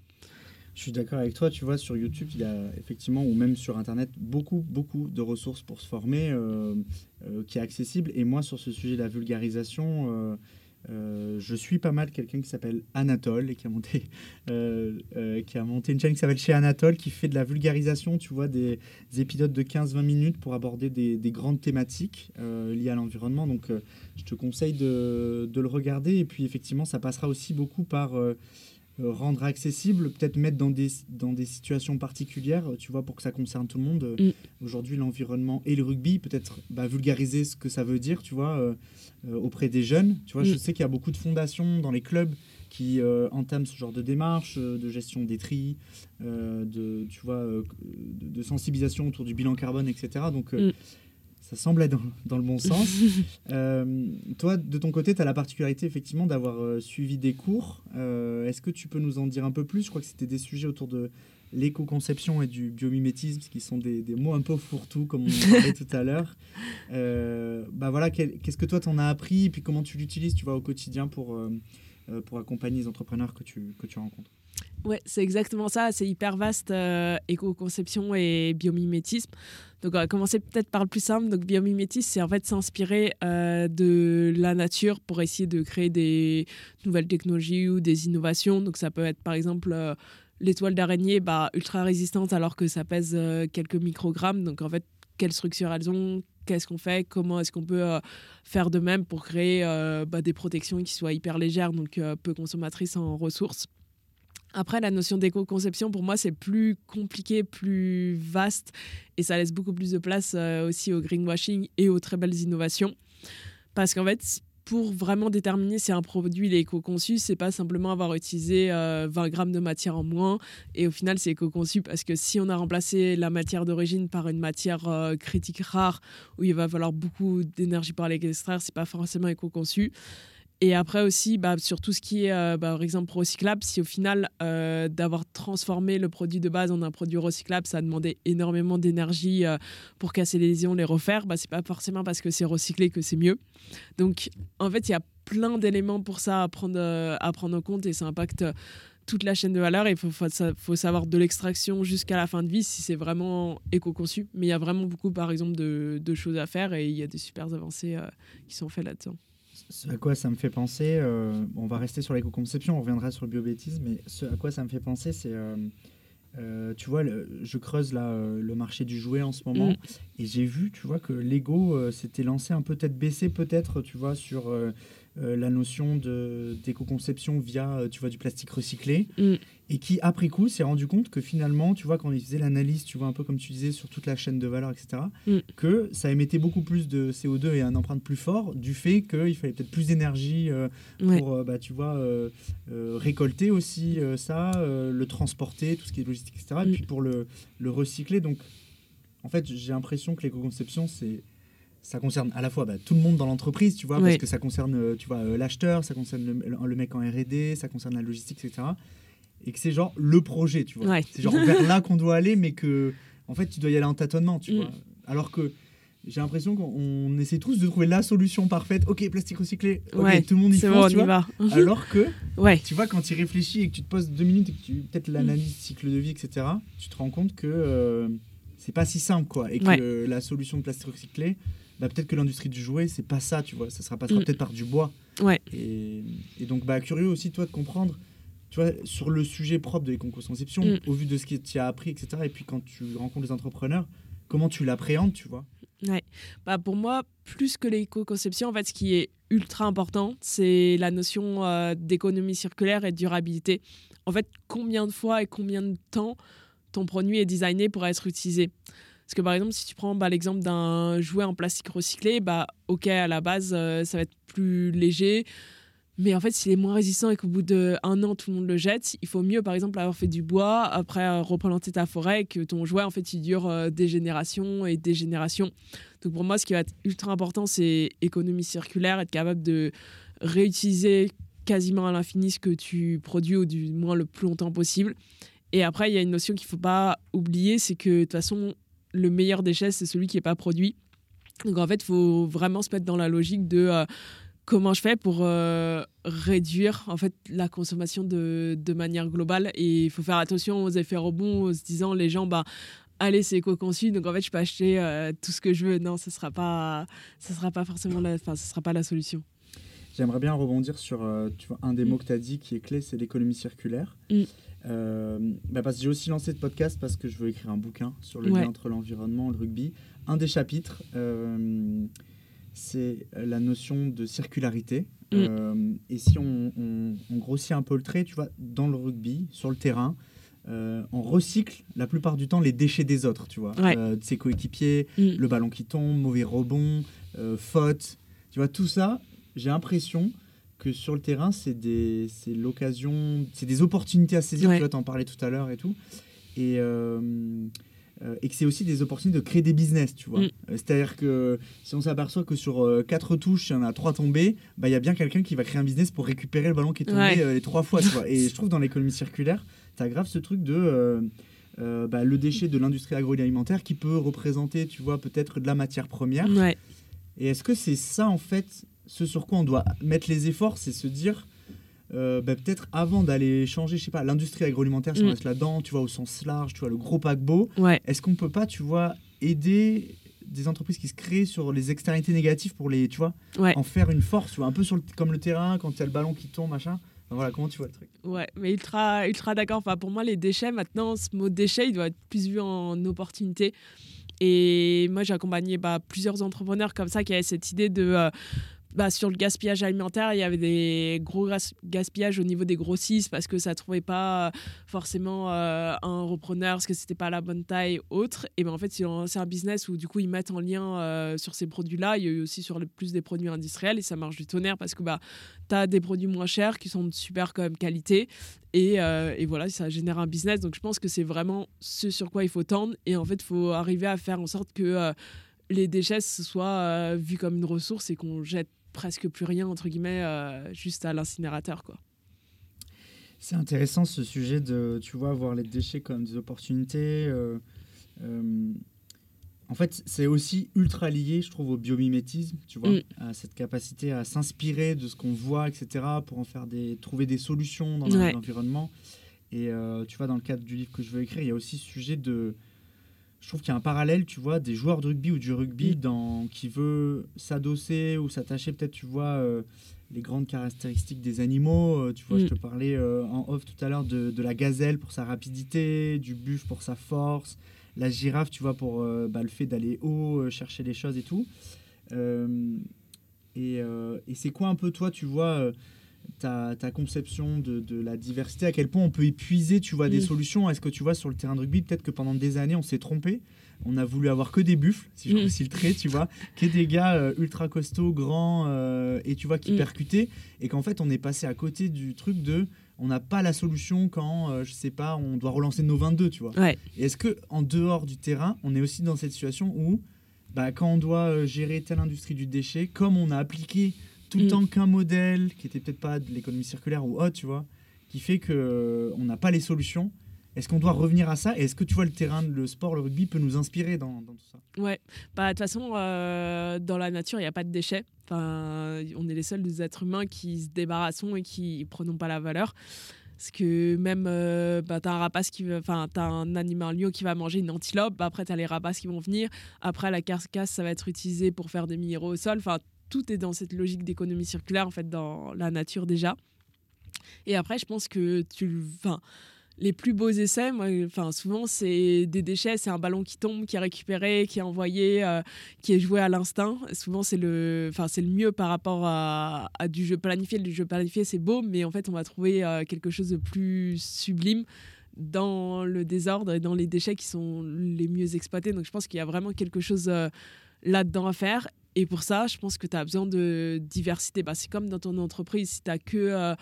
Je suis d'accord avec toi. Tu vois, sur YouTube, il y a effectivement, ou même sur Internet, beaucoup, beaucoup de ressources pour se former euh, qui est accessible. Et moi, sur ce sujet de la vulgarisation, euh, je suis pas mal quelqu'un qui s'appelle Anatole et qui a monté, euh, euh, qui a monté une chaîne qui s'appelle Chez Anatole qui fait de la vulgarisation, tu vois, des, épisodes de 15-20 minutes pour aborder des, grandes thématiques liées à l'environnement. Donc, je te conseille de, de, le regarder. Et puis, effectivement, ça passera aussi beaucoup par rendre accessible, peut-être mettre dans des, dans des situations particulières, tu vois, pour que ça concerne tout le monde. Mm. Aujourd'hui, l'environnement et le rugby, peut-être bah, vulgariser ce que ça veut dire, tu vois, euh, euh, auprès des jeunes. Tu vois, je mm. sais qu'il y a beaucoup de fondations dans les clubs qui entament ce genre de démarche, de gestion des tris, de, tu vois, de, sensibilisation autour du bilan carbone, etc. Donc, mm ça semble être dans, le bon sens. Euh, toi, de ton côté, tu as la particularité effectivement d'avoir euh, suivi des cours. Euh, est-ce que tu peux nous en dire un peu plus? Je crois que c'était des sujets autour de l'éco-conception et du biomimétisme, qui sont des, des mots un peu fourre-tout, comme on en parlait tout à l'heure. bah voilà, qu'est-ce que toi, tu en as appris? Et puis comment tu l'utilises tu vois, au quotidien pour, pour accompagner les entrepreneurs que tu, que tu rencontres? Ouais, c'est exactement ça. C'est hyper vaste, euh, éco-conception et biomimétisme. Donc, on va commencer peut-être par le plus simple. Donc, biomimétisme, c'est en fait s'inspirer euh, de la nature pour essayer de créer des nouvelles technologies ou des innovations. Donc, ça peut être par exemple euh, l'étoile d'araignée bah, ultra résistante alors que ça pèse quelques microgrammes. Donc, en fait, quelle structure elles ont Qu'est-ce qu'on fait Comment est-ce qu'on peut faire de même pour créer bah, des protections qui soient hyper légères, donc peu consommatrices en ressources après, la notion d'éco-conception, pour moi, c'est plus compliqué, plus vaste, et ça laisse beaucoup plus de place euh, aussi au greenwashing et aux très belles innovations. Parce qu'en fait, pour vraiment déterminer si un produit est éco-conçu, c'est pas simplement avoir utilisé 20 euh, grammes de matière en moins, et au final, c'est éco-conçu, parce que si on a remplacé la matière d'origine par une matière euh, critique rare, où il va falloir beaucoup d'énergie pour l'extraire, c'est pas forcément éco-conçu. Et après aussi, bah, sur tout ce qui est, euh, bah, par exemple, recyclable, si au final, euh, d'avoir transformé le produit de base en un produit recyclable, ça a demandé énormément d'énergie euh, pour casser les lésions, les refaire, bah, c'est pas forcément parce que c'est recyclé que c'est mieux. Donc, en fait, il y a plein d'éléments pour ça à prendre, en compte et ça impacte toute la chaîne de valeur. Il faut, faut, savoir de l'extraction jusqu'à la fin de vie si c'est vraiment éco-conçu. Mais il y a vraiment beaucoup, par exemple, de, de, choses à faire et il y a des super avancées qui sont faites là-dedans. Ce à quoi ça me fait penser, euh, on va rester sur l'éco-conception, on reviendra sur le biobétisme, mais ce à quoi ça me fait penser, c'est, euh, euh, tu vois, je creuse là le marché du jouet en ce moment, mm. et j'ai vu, tu vois, que Lego s'était lancé un peu tête baissée, peut-être, tu vois, sur la notion d'éco-conception via, tu vois, du plastique recyclé. Mm et qui, après coup, s'est rendu compte que finalement, tu vois, quand il faisait l'analyse, tu vois, un peu comme tu disais, sur toute la chaîne de valeur, etc., mm. que ça émettait beaucoup plus de CO2 et un empreinte plus fort du fait qu'il fallait peut-être plus d'énergie euh, pour, euh, bah, tu vois, euh, récolter aussi ça, le transporter, tout ce qui est logistique, etc., et mm. puis pour le, le recycler. Donc, en fait, j'ai l'impression que l'éco-conception, c'est ça concerne à la fois bah, tout le monde dans l'entreprise, tu vois, parce que ça concerne, tu vois, l'acheteur, ça concerne le, le, mec en R&D, ça concerne la logistique, etc et que c'est genre le projet, tu vois. C'est genre vers là qu'on doit aller, mais que en fait tu dois y aller en tâtonnement, tu mm. vois. Alors que j'ai l'impression qu'on essaie tous de trouver la solution parfaite. Ok, plastique recyclé, ok, Ouais, tout le monde y fonce, bon, on tu y vois. va. Alors que, Ouais. tu vois, quand tu réfléchis et que tu te poses deux minutes et que tu peut-être Mm. l'analyse cycle de vie, etc., tu te rends compte que euh, c'est pas si simple, quoi. Et que Ouais. euh, la solution de plastique recyclé, bah, peut-être que l'industrie du jouet, c'est pas ça, tu vois. Ça sera passera Mm. peut-être par du bois. Ouais. Et, et donc, bah, curieux aussi, toi, de comprendre, tu vois, sur le sujet propre de l'éco-conception, Mm. au vu de ce que tu as appris, etc. Et puis quand tu rencontres les entrepreneurs, comment tu l'appréhendes, tu vois? Bah, pour moi, plus que l'éco-conception, en fait, ce qui est ultra important, c'est la notion euh, d'économie circulaire et de durabilité. En fait, combien de fois et combien de temps ton produit est designé pour être utilisé? Parce que par exemple, si tu prends bah, l'exemple d'un jouet en plastique recyclé, bah, ok, à la base, euh, ça va être plus léger. Mais en fait, s'il est moins résistant et qu'au bout d'un an, tout le monde le jette, il faut mieux, par exemple, avoir fait du bois, après euh, replanter ta forêt, que ton jouet, en fait, il dure euh, des générations et des générations. Donc pour moi, ce qui va être ultra important, c'est économie circulaire, être capable de réutiliser quasiment à l'infini ce que tu produis, ou du moins le plus longtemps possible. Et après, il y a une notion qu'il ne faut pas oublier, c'est que de toute façon, le meilleur déchet, c'est celui qui n'est pas produit. Donc en fait, il faut vraiment se mettre dans la logique de euh, comment je fais pour euh, réduire en fait la consommation de, de manière globale. Et il faut faire attention aux effets rebonds, en se disant les gens, bah, allez, c'est éco-conçu, donc en fait, je peux acheter euh, tout ce que je veux. Non, ce ne sera, pas, sera pas forcément la, ce sera pas la solution. J'aimerais bien rebondir sur tu vois, un des Mm. mots que tu as dit qui est clé, c'est l'économie circulaire. Mm. Euh, bah parce que j'ai aussi lancé ce podcast parce que je veux écrire un bouquin sur le Ouais. lien entre l'environnement et le rugby. Un des chapitres, euh, c'est la notion de circularité. Mm. Euh, et si on, on- on grossit un peu le trait, tu vois, dans le rugby, sur le terrain, on recycle la plupart du temps les déchets des autres, tu vois, Ouais. De ses coéquipiers, Mm. le ballon qui tombe, mauvais rebond, faute. Tu vois, tout ça, j'ai l'impression que sur le terrain, c'est des, c'est l'occasion, c'est des opportunités à saisir. Ouais. Tu vois, t'en parlais tout à l'heure et tout. Et, euh, euh, et que c'est aussi des opportunités de créer des business, tu vois. Mm. Euh, C'est-à-dire que si on s'aperçoit que sur euh, quatre touches, il y en a trois tombées, bah, il y a bien quelqu'un qui va créer un business pour récupérer le ballon qui est tombé Ouais. les trois fois, tu vois. Et je trouve dans l'économie circulaire, tu as grave ce truc de... bah, le déchet de l'industrie agroalimentaire qui peut représenter, tu vois, peut-être de la matière première. Ouais. Et est-ce que c'est ça, en fait, ce sur quoi on doit mettre les efforts, c'est se dire, euh, bah, peut-être avant d'aller changer, je sais pas, l'industrie agroalimentaire, si on Mm. reste là-dedans, tu vois, au sens large, tu vois, le gros paquebot, Ouais. est-ce qu'on peut pas, tu vois, aider des entreprises qui se créent sur les externalités négatives pour les, tu vois, Ouais. en faire une force, tu vois, un peu sur le- comme le terrain, quand il y a le ballon qui tombe, machin. Enfin, voilà, comment tu vois le truc? Ouais, mais ultra, ultra d'accord. Enfin, pour moi, les déchets, maintenant, ce mot déchet, il doit être plus vu en opportunité. Et moi, j'ai accompagné bah, plusieurs entrepreneurs comme ça qui avaient cette idée de. euh, bah, sur le gaspillage alimentaire, il y avait des gros gas- gaspillages au niveau des grossistes parce que ça ne trouvait pas euh, forcément euh, un repreneur, parce que c'était pas la bonne taille, autre. Et ben en fait, lancé un business où du coup, ils mettent en lien euh, sur ces produits-là. Il y a eu aussi sur le plus des produits industriels et ça marche du tonnerre parce que bah, tu as des produits moins chers qui sont de super quand qualité. Et, et voilà, ça génère un business. Donc je pense que c'est vraiment ce sur quoi il faut tendre. Et en fait, il faut arriver à faire en sorte que les déchets ce soit euh, vu comme une ressource et qu'on jette presque plus rien, entre guillemets, euh, juste à l'incinérateur. quoi. C'est intéressant ce sujet de, tu vois, voir les déchets comme des opportunités. euh, euh, en fait, c'est aussi ultra lié, je trouve, au biomimétisme, tu vois, Mm. à cette capacité à s'inspirer de ce qu'on voit, etc., pour en faire des, trouver des solutions dans Ouais. l'environnement. Et tu vois, dans le cadre du livre que je veux écrire, il y a aussi ce sujet de. Je trouve qu'il y a un parallèle, tu vois, des joueurs de rugby ou du rugby Mm. dans, qui veut s'adosser ou s'attacher, peut-être, tu vois, euh, les grandes caractéristiques des animaux. euh, tu vois, je Mm. te parlais euh, en off tout à l'heure de, de la gazelle pour sa rapidité, du buffle pour sa force, la girafe, tu vois, pour bah, le fait d'aller haut, chercher les choses et tout. Et et c'est quoi un peu, toi, tu vois, ta, ta conception de, de la diversité À quel point on peut épuiser, tu vois, des solutions Est-ce que tu vois, sur le terrain de rugby, peut-être que pendant des années, on s'est trompé on a voulu avoir que des buffles, si je Mm. grossis le trait, tu vois, que des gars euh, ultra costauds, grands, euh, et tu vois, qui Mm. percutaient, et qu'en fait, on est passé à côté du truc de, on n'a pas la solution quand, euh, je sais pas, on doit relancer nos 22, tu vois. Ouais, est-ce que en dehors du terrain, on est aussi dans cette situation où, bah, quand on doit gérer telle industrie du déchet, comme on a appliqué tout le Mm. temps qu'un modèle qui était peut-être pas de l'économie circulaire ou autre, tu vois, qui fait que euh, on n'a pas les solutions. Est-ce qu'on doit revenir à ça? Et est-ce que tu vois le terrain, le sport, le rugby peut nous inspirer dans, tout ça? Ouais, bah, de toute façon, euh, dans la nature, il n'y a pas de déchets. Enfin, on est les seuls des êtres humains qui se débarrassons et qui prenons pas la valeur. Parce que même, euh, bah, tu as un rapace qui enfin, as un animal lion qui va manger une antilope, bah, après tu as les rapaces qui vont venir, après la carcasse, ça va être utilisé pour faire des minéraux au sol. Enfin, tout est dans cette logique d'économie circulaire, en fait, dans la nature déjà. Et après, je pense que tu. Enfin, les plus beaux essais, moi, enfin, souvent, c'est des déchets, c'est un ballon qui tombe, qui est récupéré, qui est envoyé, euh, qui est joué à l'instinct. Souvent, c'est le, enfin, le mieux par rapport à, du jeu planifié. Le jeu planifié, c'est beau, mais en fait, on va trouver euh, quelque chose de plus sublime dans le désordre et dans les déchets qui sont les mieux exploités. Donc, je pense qu'il y a vraiment quelque chose euh, là-dedans à faire. Et pour ça, je pense que tu as besoin de diversité. Bah, c'est comme dans ton entreprise, si tu n'as que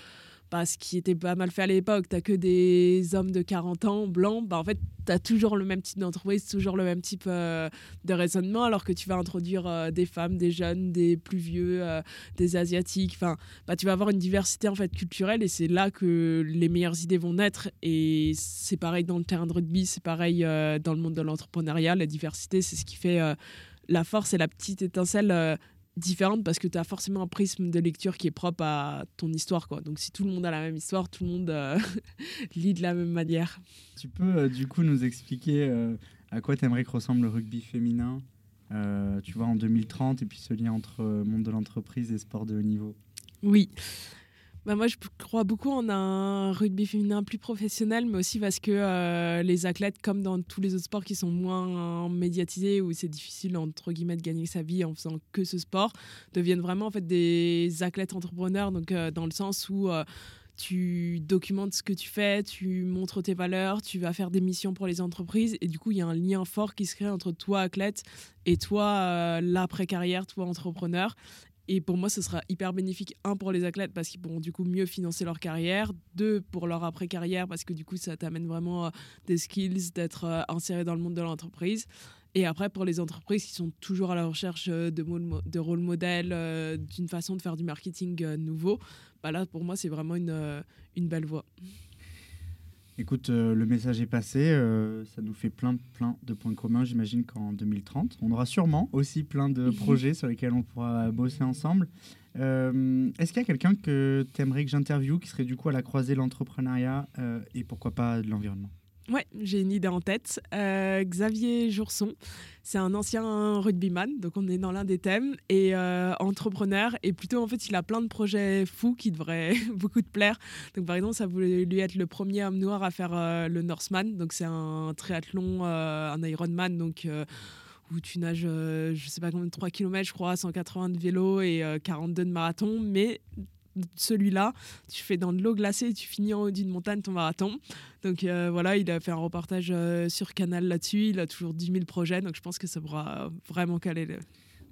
ce qui était pas mal fait à l'époque, tu que des hommes de 40 ans blancs, bah en fait, tu as toujours le même type d'entreprise, toujours le même type euh, de raisonnement, alors que tu vas introduire euh, des femmes, des jeunes, des plus vieux, euh, des asiatiques, enfin, bah, tu vas avoir une diversité en fait culturelle et c'est là que les meilleures idées vont naître. Et c'est pareil dans le terrain de rugby, c'est pareil dans le monde de l'entrepreneuriat, la diversité, c'est ce qui fait la force et la petite étincelle différente parce que tu as forcément un prisme de lecture qui est propre à ton histoire. Quoi. Donc si tout le monde a la même histoire, tout le monde euh, lit de la même manière. Tu peux euh, du coup nous expliquer euh, à quoi tu aimerais que ressemble le rugby féminin tu vois, en 2030 et puis ce lien entre monde de l'entreprise et sport de haut niveau? Oui. Bah moi, je crois beaucoup en un rugby féminin plus professionnel, mais aussi parce que euh, les athlètes, comme dans tous les autres sports qui sont moins médiatisés, où c'est difficile, entre guillemets, de gagner sa vie en faisant que ce sport, deviennent vraiment en fait, des athlètes entrepreneurs, donc euh, dans le sens où... Euh, tu documentes ce que tu fais, tu montres tes valeurs, tu vas faire des missions pour les entreprises et du coup il y a un lien fort qui se crée entre toi athlète et toi l'après-carrière, toi entrepreneur et pour moi, ce sera hyper bénéfique, un, pour les athlètes, parce qu'ils pourront du coup mieux financer leur carrière, deux, pour leur après-carrière, parce que du coup, ça t'amène vraiment euh, des skills, d'être euh, inséré dans le monde de l'entreprise. Et après, pour les entreprises qui sont toujours à la recherche euh, de, de rôle modèle, d'une façon de faire du marketing nouveau, bah là, pour moi, c'est vraiment une, une belle voie. Écoute, euh, le message est passé. Euh, ça nous fait plein, plein de points communs. J'imagine qu'en 2030, on aura sûrement aussi plein de projets sur lesquels on pourra bosser ensemble. Euh, est-ce qu'il y a quelqu'un que tu aimerais que j'interviewe qui serait du coup à la croisée de l'entrepreneuriat et pourquoi pas de l'environnement? Ouais, j'ai une idée en tête. Euh, Xavier Jourson, c'est un ancien rugbyman, donc on est dans l'un des thèmes, et euh, entrepreneur. Et plutôt, en fait, il a plein de projets fous qui devraient beaucoup te plaire. Donc, par exemple, ça voulait lui être le premier homme noir à faire euh, le Norseman. Donc, c'est un triathlon, un Ironman, donc où tu nages, je sais pas combien, 3 km, je crois, 180 de vélo et 42 de marathon. Mais celui-là, tu fais dans de l'eau glacée tu finis en haut d'une montagne ton marathon. Donc euh, voilà, il a fait un reportage euh, sur Canal là-dessus. Il a toujours 10 000 projets, donc je pense que ça pourra vraiment caler. Le...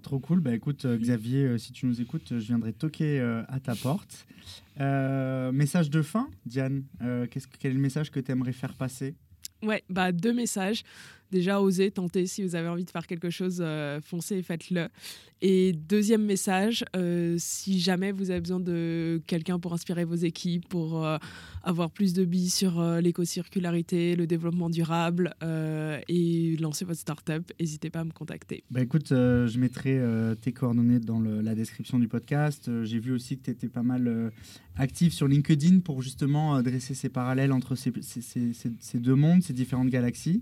Trop cool. Bah écoute, euh, Xavier, si tu nous écoutes, je viendrai toquer à ta porte. message de fin, Diane. quest quel est le message que tu aimerais faire passer? Ouais, bah deux messages déjà osez, tentez. Si vous avez envie de faire quelque chose, euh, foncez et faites-le. Et deuxième message, euh, si jamais vous avez besoin de quelqu'un pour inspirer vos équipes, pour euh, avoir plus de billes sur l'éco-circularité, le développement durable et lancer votre startup, n'hésitez pas à me contacter. Bah écoute, je mettrai tes coordonnées dans la description du podcast. J'ai vu aussi que tu étais pas mal actif sur LinkedIn pour justement dresser ces parallèles entre ces deux mondes, ces différentes galaxies.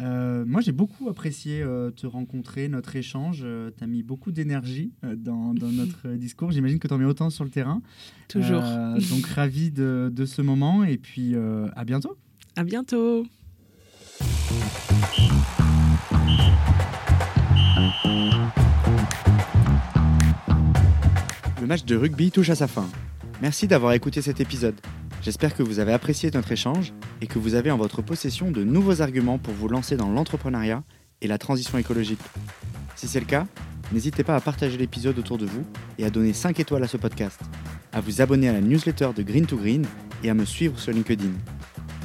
Euh, moi, j'ai beaucoup apprécié euh, te rencontrer, notre échange. Euh, tu as mis beaucoup d'énergie dans, notre discours. J'imagine que tu en mets autant sur le terrain. Toujours. donc, ravi de, de, ce moment et puis à bientôt. À bientôt. Le match de rugby touche à sa fin. Merci d'avoir écouté cet épisode. J'espère que vous avez apprécié notre échange et que vous avez en votre possession de nouveaux arguments pour vous lancer dans l'entrepreneuriat et la transition écologique. Si c'est le cas, n'hésitez pas à partager l'épisode autour de vous et à donner 5 étoiles à ce podcast, à vous abonner à la newsletter de Green to Green et à me suivre sur LinkedIn.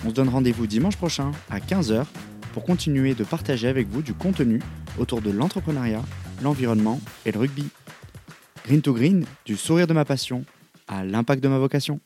On se donne rendez-vous dimanche prochain à 15h pour continuer de partager avec vous du contenu autour de l'entrepreneuriat, l'environnement et le rugby. Green to Green, du sourire de ma passion à l'impact de ma vocation.